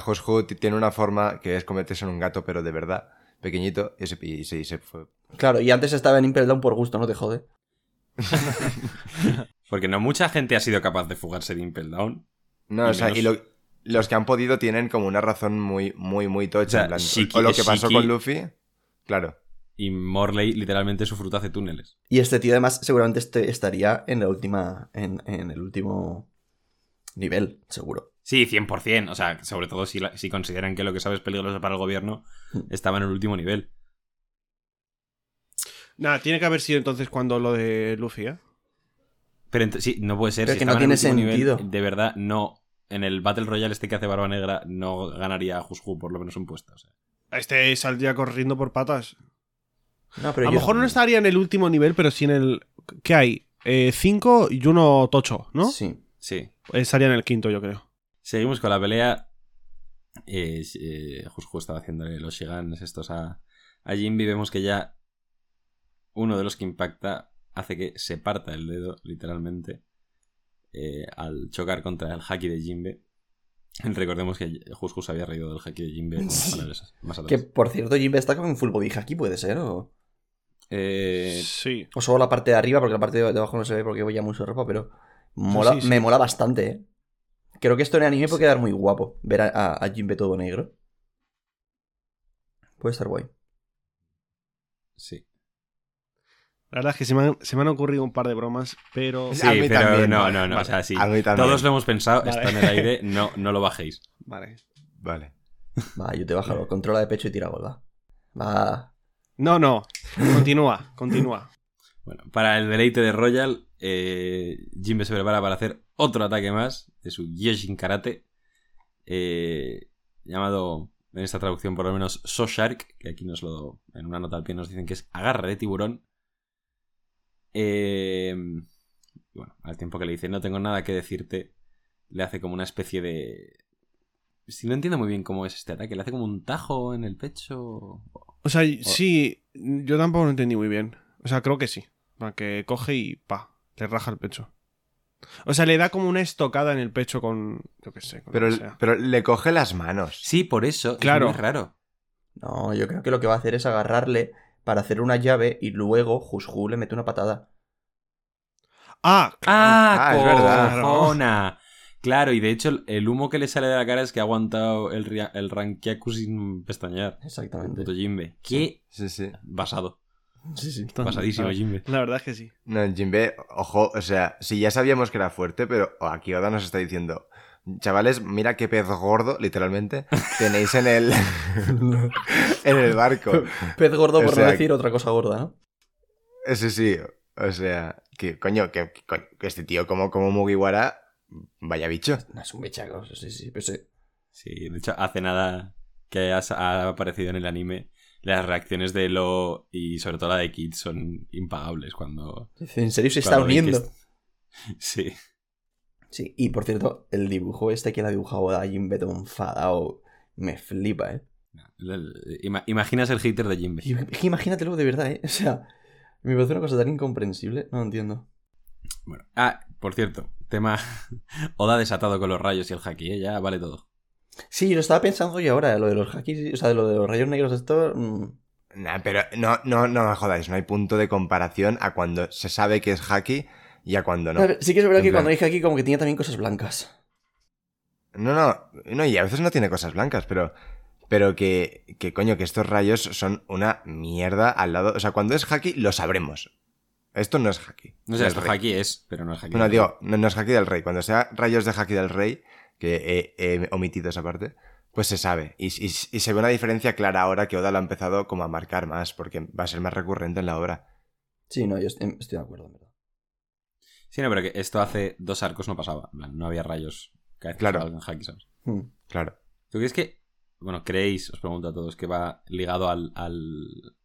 tiene una forma que es convertirse en un gato, pero de verdad, pequeñito, y se, y se- y se fue. Claro, y antes estaba en Impel Down por gusto, no te jode. Porque no mucha gente ha sido capaz de fugarse de Impel Down. No, Y o sea, menos- y lo- los que han podido tienen como una razón muy, muy, muy tocha. O sea, en plan, Shiki- o lo que pasó Shiki- con Luffy. Claro. Y Morley literalmente su fruta hace túneles. Y este tío además seguramente este- estaría en la última. En, en el último nivel, seguro. Sí, 100%. O sea, sobre todo si, la- si consideran que lo que sabe es peligroso para el gobierno, Hmm. estaba en el último nivel. Nada, tiene que haber sido entonces cuando lo de Luffy, ¿eh? Pero sí, no puede ser. Pero si que no estaba en el tiene último nivel, sentido. de verdad, no. En el Battle Royale este que hace Barba Negra, no ganaría a Jushu por lo menos un puesto. o sea. Este saldría corriendo por patas. No, pero a lo mejor no estaría en el último nivel, pero sí en el. ¿Qué hay? Eh, cinco y uno tocho, ¿no? Sí. Sí. Estaría en el quinto, yo creo. Seguimos con la pelea. Eh, eh, estaba haciéndole los Shigans estos a, a Jinbe. Vemos que ya uno de los que impacta hace que se parta el dedo, literalmente, eh, al chocar contra el haki de Jinbe. Recordemos que Jushu se había reído del haki de Sí. palabras más Que por cierto, Jimbe está con full body haki, puede ser, o. Eh, Sí. O solo la parte de arriba, porque la parte de abajo no se ve porque voy ya mucho ropa, pero. Mola, Sí, sí. Me mola bastante, eh. Creo que esto en anime puede quedar muy guapo. Ver a, a, a Jinbe todo negro. Puede estar guay. sí. La verdad es que se me han, se me han ocurrido un par de bromas, pero. Sí, A mí pero también, no, vale, no, no. vale. O sea, sí. Todos lo hemos pensado, Vale. está en el aire, no, no lo bajéis. Vale. Vale. Va, yo te bájalo. Controla de pecho y tira gol, va. Va. No, no. Continúa, continúa. Bueno, para el deleite de Royal, eh, Jinbe se prepara para hacer otro ataque más de su Yoshin Karate, eh, llamado en esta traducción por lo menos So Shark, que aquí nos lo en una nota al pie nos dicen que es agarre de tiburón. Eh, bueno, al tiempo que le dice no tengo nada que decirte, le hace como una especie de... Si no entiendo muy bien cómo es este ataque, le hace como un tajo en el pecho. O sea, sí, yo tampoco lo entendí muy bien. O sea, creo que sí. Que coge y pa, le raja el pecho. O sea, le da como una estocada en el pecho con. Yo qué sé. Con Pero, lo que sea. pero le coge las manos. Sí, por eso. Claro. Es muy raro. No, yo creo que lo que va a hacer es agarrarle para hacer una llave y luego Jushu le mete una patada. Ah, claro. ¡Ah, Ah, es verdad. Claro, y de hecho el humo que le sale de la cara es que ha aguantado el, el Rankyaku sin pestañear. Exactamente. Puto Jinbe. ¡Qué Sí, sí. basado! Sí, sí. Basadísimo, La- Jinbe. La verdad es que sí. No, Jinbe, ojo, o sea, si ya sabíamos que era fuerte, pero aquí Oda nos está diciendo, chavales, mira qué pez gordo, literalmente, tenéis en el, en el barco. Pez gordo O por sea, no decir otra cosa gorda, ¿no? Ese sí, o sea, que coño, que, que- que este tío como, como Mugiwara Vaya bicho. No, es un bechaco, sí, sí, pero sí. Sí, de hecho, hace nada que has- ha aparecido en el anime, las reacciones de Lo y sobre todo la de Kid son impagables cuando... ¿En serio se está uniendo? es- Sí. Sí, y por cierto, el dibujo este que le ha dibujado a Jim Beto enfadado me flipa, ¿eh? Ima- Imaginas el hater de es que imagínatelo de verdad, ¿eh? O sea, me parece una cosa tan incomprensible, no lo entiendo. Bueno. Ah, por cierto, tema Oda desatado con los rayos y el haki, ¿eh? ya vale todo. Sí, lo estaba pensando yo ahora, lo de los hackis, o sea, de lo de los rayos negros, esto... mm, Nah, pero no, no, no me jodáis, no hay punto de comparación a cuando se sabe que es hacky y a cuando no. Sí que es verdad En que plan- cuando dije aquí como que tenía también cosas blancas. No, no, no, y a veces no tiene cosas blancas, pero. Pero que, que coño, que estos rayos son una mierda al lado. O sea, cuando es hacky, lo sabremos. Esto no es hacky. No sé, esto haki es, pero no es haki. Bueno, digo, no, no es hacky del rey. Cuando sea rayos de hacky del rey, que he, he omitido esa parte, pues se sabe. Y, y- y se ve una diferencia clara ahora que Oda lo ha empezado como a marcar más, porque va a ser más recurrente en la obra. Sí, no, yo estoy, estoy de acuerdo, en verdad. Sí, no, pero que esto hace dos arcos no pasaba. En plan, no había rayos cada vez que Claro. en haki, ¿sabes? Hmm. Claro. ¿Tú crees que, bueno, creéis, os pregunto a todos, que va ligado al, al,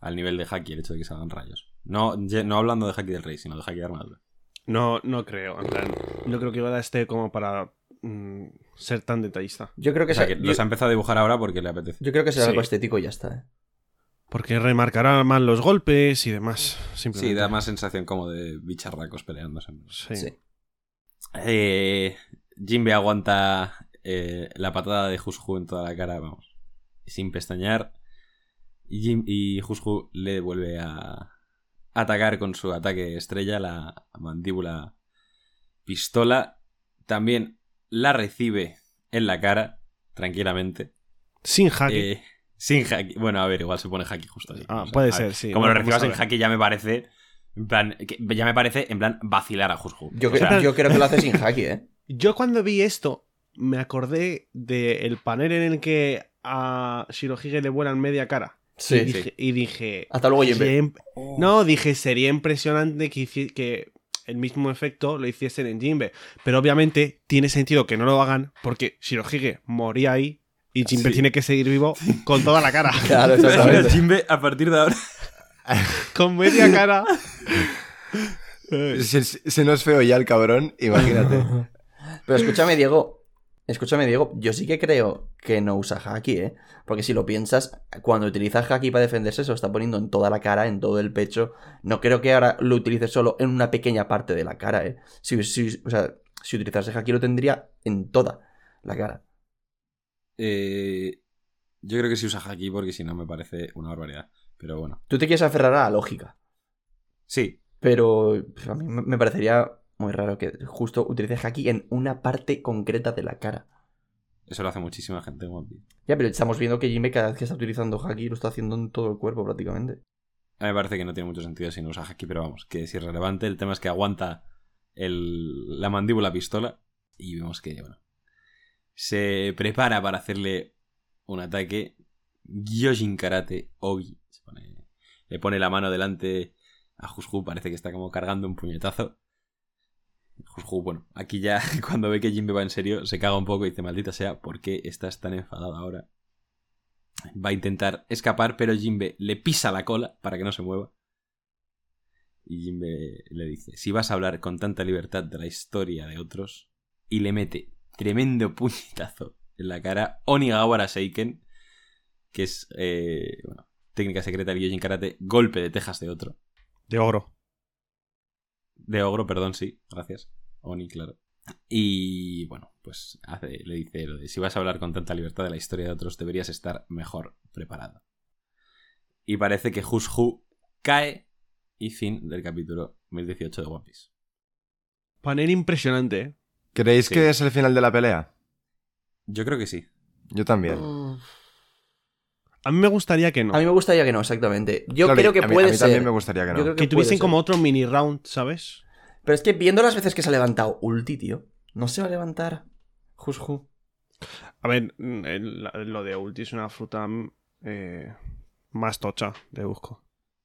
al nivel de haki el hecho de que salgan rayos? No, no hablando de haki del rey, sino de haki de armadura. No, no creo. En plan, no creo que Oda esté como para mm, ser tan detallista. Yo creo que, O sea, se- que yo, los ha empezado a dibujar ahora porque le apetece. yo creo que será Sí. algo estético y ya está, ¿eh? Porque remarcará más los golpes y demás. Sí, Simplemente. da más sensación como de bicharracos peleándose. Sí. Sí. Eh, Jinbe aguanta eh, la patada de Hushu en toda la cara, vamos, sin pestañear. Y, Jim, y Hushu le vuelve a atacar con su ataque estrella, la mandíbula pistola. También la recibe en la cara, tranquilamente. Sin haki. Eh, sin haki. Bueno, a ver, igual se pone haki justo ahí. Ah, O sea, puede ver, ser, sí. Como Bueno, lo recibas vamos en haki ya me parece... En plan, que- ya me parece en plan vacilar a Hushu. Yo, O sea, yo creo que lo hace sin haki, ¿eh? Yo cuando vi esto, me acordé del panel en el que a Shirohige le vuelan media cara. y, Sí. dije, y dije, Hasta luego, imp- No, dije, sería impresionante que, que el mismo efecto lo hiciesen en Jinbe. Pero obviamente tiene sentido que no lo hagan porque Shirohige moría ahí y Jinbe Sí. tiene que seguir vivo con toda la cara. Claro, exactamente. Jinbe, a partir de ahora... con media cara. Si, si no es feo ya el cabrón, imagínate. Pero escúchame, Diego. Escúchame, Diego. Yo sí que creo que no usa haki, ¿eh? Porque si lo piensas, cuando utiliza haki para defenderse, se lo está poniendo en toda la cara, en todo el pecho. No creo que ahora lo utilice solo en una pequeña parte de la cara, ¿eh? Si, si- o sea, si utilizase haki lo tendría en toda la cara. Eh, yo creo que sí usa haki porque si no me parece una barbaridad. Pero bueno. Tú te quieres aferrar a la lógica. Sí, Pero a mí me me parecería muy raro que justo utilice haki en una parte concreta de la cara. eso lo hace muchísima gente en One Piece. Ya, pero estamos viendo que Jimbe cada vez que está utilizando haki lo está haciendo en todo el cuerpo prácticamente. A mí me parece que no tiene mucho sentido si no usa haki, pero vamos, que es irrelevante. El tema es que aguanta el- la mandíbula pistola y vemos que, bueno, se prepara para hacerle un ataque. Gyojin Karate Ogi. Se pone- le pone la mano delante a Hushu, parece que está como cargando un puñetazo. Bueno, aquí ya cuando ve que Jinbe va en serio, se caga un poco y dice, maldita sea, ¿por qué estás tan enfadada ahora? Va a intentar escapar, pero Jinbe le pisa la cola para que no se mueva. Y Jinbe le dice, si vas a hablar con tanta libertad de la historia de otros, y le mete tremendo puñetazo en la cara Onigawara Seiken, que es, eh, técnica secreta del Gyojin Karate, golpe de tejas de otro. De oro. De ogro, perdón, sí, gracias. Oni, claro. Y bueno, pues hace, le dice lo de si vas a hablar con tanta libertad de la historia de otros, deberías estar mejor preparado. Y parece que Hushu cae y fin del capítulo 1018 de One Piece. Panel impresionante, ¿eh? ¿Creéis Sí. que es el final de la pelea? Yo creo que sí. Yo también. A mí me gustaría que no. A mí me gustaría que no, exactamente. Yo Claro, creo que a mí- puede a mí ser. también me gustaría que no. Yo creo que tuviesen como otro mini round, ¿sabes? Pero es que viendo las veces que se ha levantado Ulti, tío, no se va a levantar. Jusju. A ver, mm, el- lo de Ulti es una fruta mm, eh, más tocha de Busco.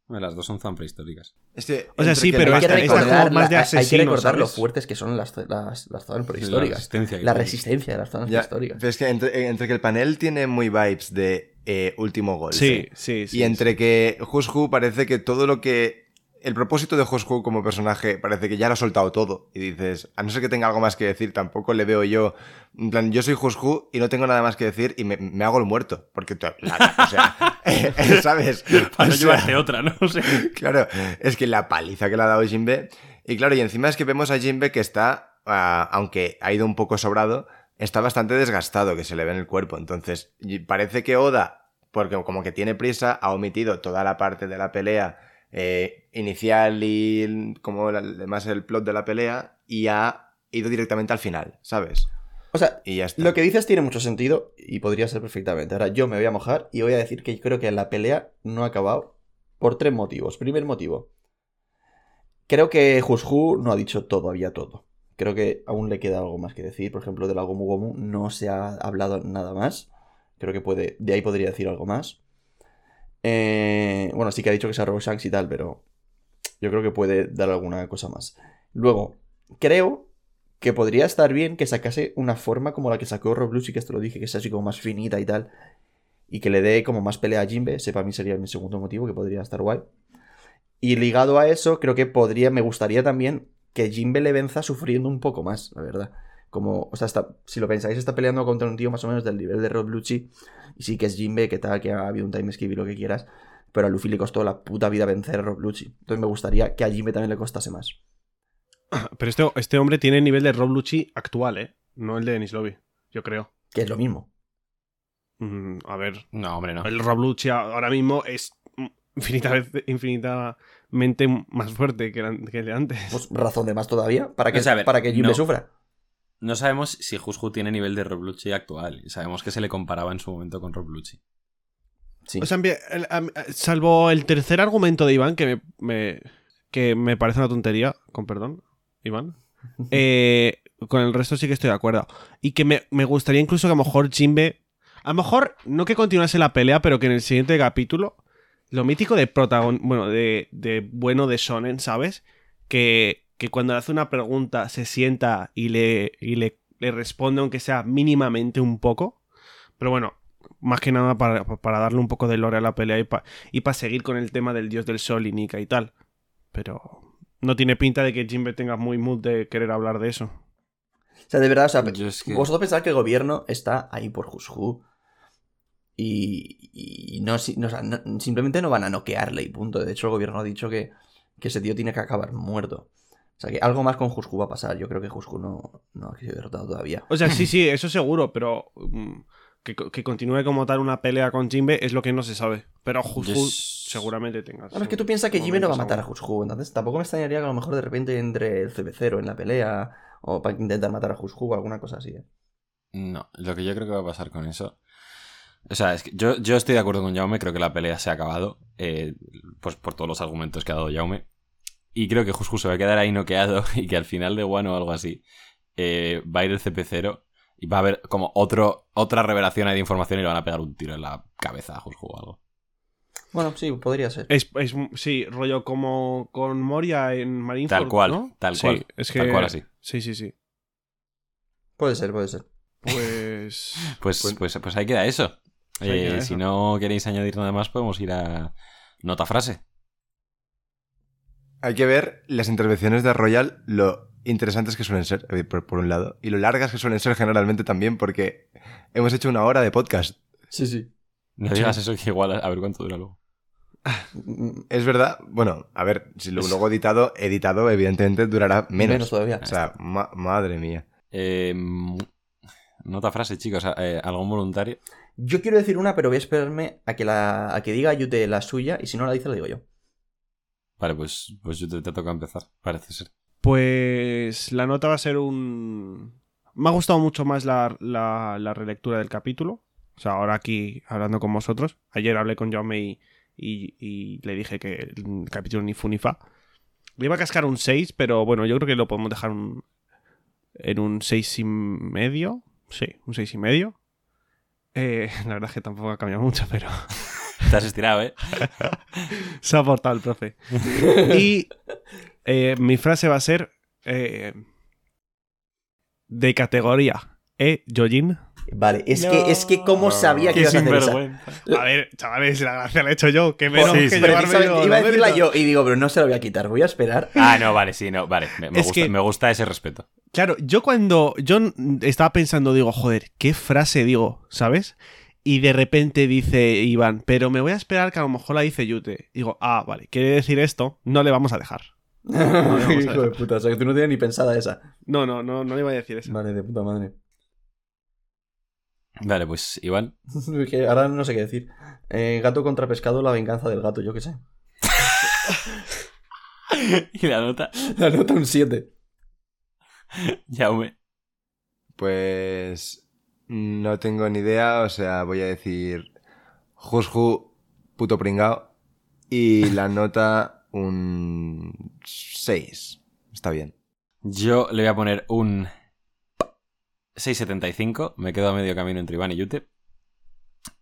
Las dos son tan prehistóricas. Es que O sea, sí, pero esta- esta recordar, como más de la- hay que asesino, recordar lo ¿sabes? fuertes que son las, las, las zonas La prehistóricas. resistencia La resistencia de las zonas Ya, prehistóricas. pero es que entre, entre que el panel tiene muy vibes de eh, último golpe. Sí, sí, sí. y entre que Hushu parece que todo lo que. El propósito de Hushu como personaje parece que ya lo ha soltado todo. Y dices, a no ser que tenga algo más que decir, tampoco le veo yo. En plan, yo soy Hushu y no tengo nada más que decir y me, me hago el muerto. Porque, la- o sea, ¿sabes? Para no llevarte otra, ¿no? O sea, Claro, es que la paliza que le ha dado Jinbe. Y claro, y encima es que vemos a Jinbe que está, ah, aunque ha ido un poco sobrado, está bastante desgastado, que se le ve en el cuerpo. Entonces, parece que Oda, porque como que tiene prisa, ha omitido toda la parte de la pelea eh, inicial y como además el plot de la pelea y ha ido directamente al final, ¿sabes? O sea, Y ya está. lo que dices tiene mucho sentido y podría ser perfectamente. Ahora yo me voy a mojar y voy a decir que yo creo que la pelea no ha acabado por tres motivos. Primer motivo. Creo que Hushu no ha dicho todavía todo. Creo que aún le queda algo más que decir. Por ejemplo, de la Gomu Gomu no se ha hablado nada más. Creo que puede, de ahí podría decir algo más. Eh, bueno, sí que ha dicho que se robado Shanks y tal, pero yo creo que puede dar alguna cosa más. Luego, creo que podría estar bien que sacase una forma como la que sacó Rob Lucci, que esto lo dije, que sea así como más finita y tal. Y que le dé como más pelea a Jimbe. Ese para mí sería mi segundo motivo, que podría estar guay. Y ligado a eso, creo que podría, me gustaría también que Jimbe le venza sufriendo un poco más, la verdad. Como, o sea, está, si lo pensáis, está peleando contra un tío más o menos del nivel de Rob Lucci. Y sí que es Jimbe, que tal, que ha habido un time skip y lo que quieras. Pero a Luffy le costó la puta vida vencer a Rob Lucci. Entonces me gustaría que a Jimbe también le costase más. Pero este, este hombre tiene el nivel de Rob Lucci actual, ¿eh? No el de Denis Lobby, yo creo. Que es lo mismo. Mm, a ver, no, hombre, no. el Rob Lucci ahora mismo es infinita vez- infinitamente más fuerte que, el- que el de antes. Pues razón de más todavía para que, O sea, a ver, para que Jimbe no. sufra. No sabemos si Hushu tiene nivel de Rob Lucci actual. Y sabemos que se le comparaba en su momento con Rob Lucci. Sí. O sea, salvo el tercer argumento de Iván, que me, me- que me parece una tontería, con perdón, Iván. eh, con el resto sí que estoy de acuerdo. Y que me, me gustaría incluso que a lo mejor Jimbe. A lo mejor no que continuase la pelea, pero que en el siguiente capítulo. Lo mítico de protagon. Bueno, de, de bueno de Sonen, ¿sabes? Que, que cuando le hace una pregunta se sienta y le, y le, le responde, aunque sea mínimamente un poco. Pero bueno, más que nada para, para darle un poco de lore a la pelea y para y pa seguir con el tema del dios del sol y Nika y tal. Pero no tiene pinta de que Jimbe tenga muy mood de querer hablar de eso. O sea, de verdad, o sea, Yo es que- vosotros pensáis que el gobierno está ahí por Hushu. Y, y no, si- no, o sea, no- simplemente no van a noquearle y punto. De hecho, el gobierno ha dicho que, que ese tío tiene que acabar muerto. O sea, que algo más con Hushu va a pasar. Yo creo que Hushu no, no ha sido derrotado todavía. O sea, sí, sí, eso seguro, pero mm, que, que continúe como tal una pelea con Jimbe es lo que no se sabe. Pero Yes. seguramente tenga. Bueno, es que tú piensas que Jimmy no va a matar a Hushu. Entonces tampoco me extrañaría que a lo mejor de repente entre el CB0 en la pelea. O para intentar matar a Hushu o alguna cosa así. ¿eh? No, lo que yo creo que va a pasar con eso. O sea, es que yo, yo estoy de acuerdo con Jaume, creo que la pelea se ha acabado. eh, pues por todos los argumentos que ha dado Jaume. Y creo que Hushu se va a quedar ahí noqueado y que al final de One o algo así eh, va a ir el CP0 y va a haber como otro, otra revelación ahí de información y le van a pegar un tiro en la cabeza a Hushu o algo. Bueno, sí, podría ser. Es, es- sí, rollo como con Moria en Marineford, Tal cual, ¿no? tal Sí, cual, es que, tal cual así. Sí, sí, sí. Puede ser, puede ser. Pues... Pues, pues, pues ahí queda eso. Eh, si no queréis añadir nada más, podemos ir a nota frase. Hay que ver las intervenciones de Royal, lo interesantes que suelen ser, por, por un lado, y lo largas que suelen ser generalmente también, porque hemos hecho una hora de podcast. Sí, sí. No digas eso que igual a ver cuánto dura luego. Es verdad, bueno, a ver, si lo- luego editado, editado evidentemente durará menos. Menos todavía. O sea, ma- madre mía. Eh, nota frase, chicos. eh, ¿Algún voluntario? Yo quiero decir una, pero voy a esperarme a que, la, a que diga Yute la suya y si no la dice, la digo yo. Vale, pues, pues yo te, te toca empezar, parece ser. Pues la nota va a ser un... Me ha gustado mucho más la, la- la relectura del capítulo. O sea, ahora aquí hablando con vosotros. Ayer hablé con Jaume y, y- y le dije que el capítulo ni fu ni fa. Le iba a cascar un 6, pero bueno, yo creo que lo podemos dejar un- en un 6 y medio. Sí, un 6 y medio. Eh, la verdad es que tampoco ha cambiado mucho, pero... Te has estirado, ¿eh? Se ha portado el profe. Y eh, mi frase va a ser eh, de categoría. ¿Eh, Yojin? Vale, es que, es que cómo sabía que Qué ibas a hacer esa. A ver, chavales, la gracia la he hecho yo. Que menos Sí, que sí. llevarme yo iba a decirla yo y digo, pero no se la voy a quitar, voy a esperar. Ah, no, vale, sí, no, vale. Me, gusta, que- me gusta ese respeto. Claro, yo cuando yo estaba pensando, digo, joder, ¿qué frase digo? ¿Sabes? Y de repente dice Iván, pero me voy a esperar que a lo mejor la dice Yute. Digo, ah, vale, quiere decir esto, no le vamos a dejar. vamos a Hijo de puta, o sea que tú no tienes ni pensada esa. No, no, no, no le iba a decir eso. Vale, de puta madre. Vale, pues que ahora no sé qué decir. Eh, gato contra pescado, la venganza del gato, yo qué sé. y la nota. La nota un 7. Jaume. Pues no tengo ni idea, o sea, voy a decir Jusju, puto pringao. Y la nota un 6. Está bien. Yo le voy a poner un 6.75. Me quedo a medio camino entre Iván y Yute.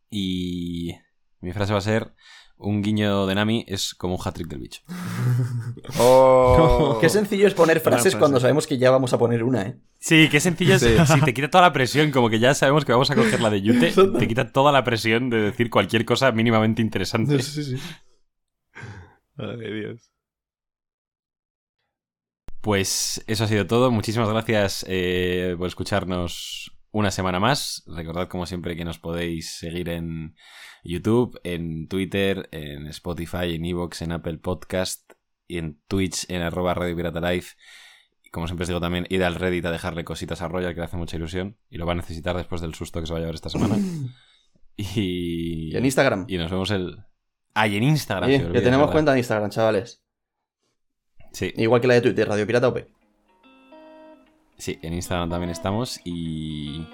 Y mi frase va a ser: Un guiño de Nami es como un hat-trick del bicho. Oh. Qué sencillo es poner frases frase. cuando sabemos que ya vamos a poner una, ¿eh? Sí, qué sencillo es. Sí. Si te quita toda la presión, como que ya sabemos que vamos a coger la de Yute, te quita toda la presión de decir cualquier cosa mínimamente interesante. Sí, sí. Ay, Dios. Pues eso ha sido todo. Muchísimas gracias eh, por escucharnos una semana más. Recordad, como siempre, que nos podéis seguir en YouTube, en Twitter, en Spotify, en Evox, en Apple Podcast y en Twitch, en arroba Radio Pirata Live. Y como siempre os digo también, id al Reddit a dejarle cositas a Royal, que le hace mucha ilusión y lo va a necesitar después del susto que se va a llevar esta semana. Y, Y en Instagram. y nos vemos el... Ah, y en Instagram. Que olvida, tenemos ¿verdad? cuenta en Instagram, chavales. Sí. Igual que la de Twitter, Radio Pirata OP. Sí, en Instagram también estamos y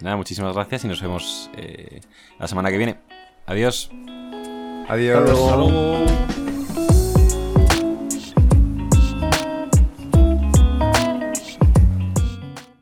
nada, muchísimas gracias y nos vemos eh, la semana que viene. Adiós. Adiós. Hasta luego. Hasta luego.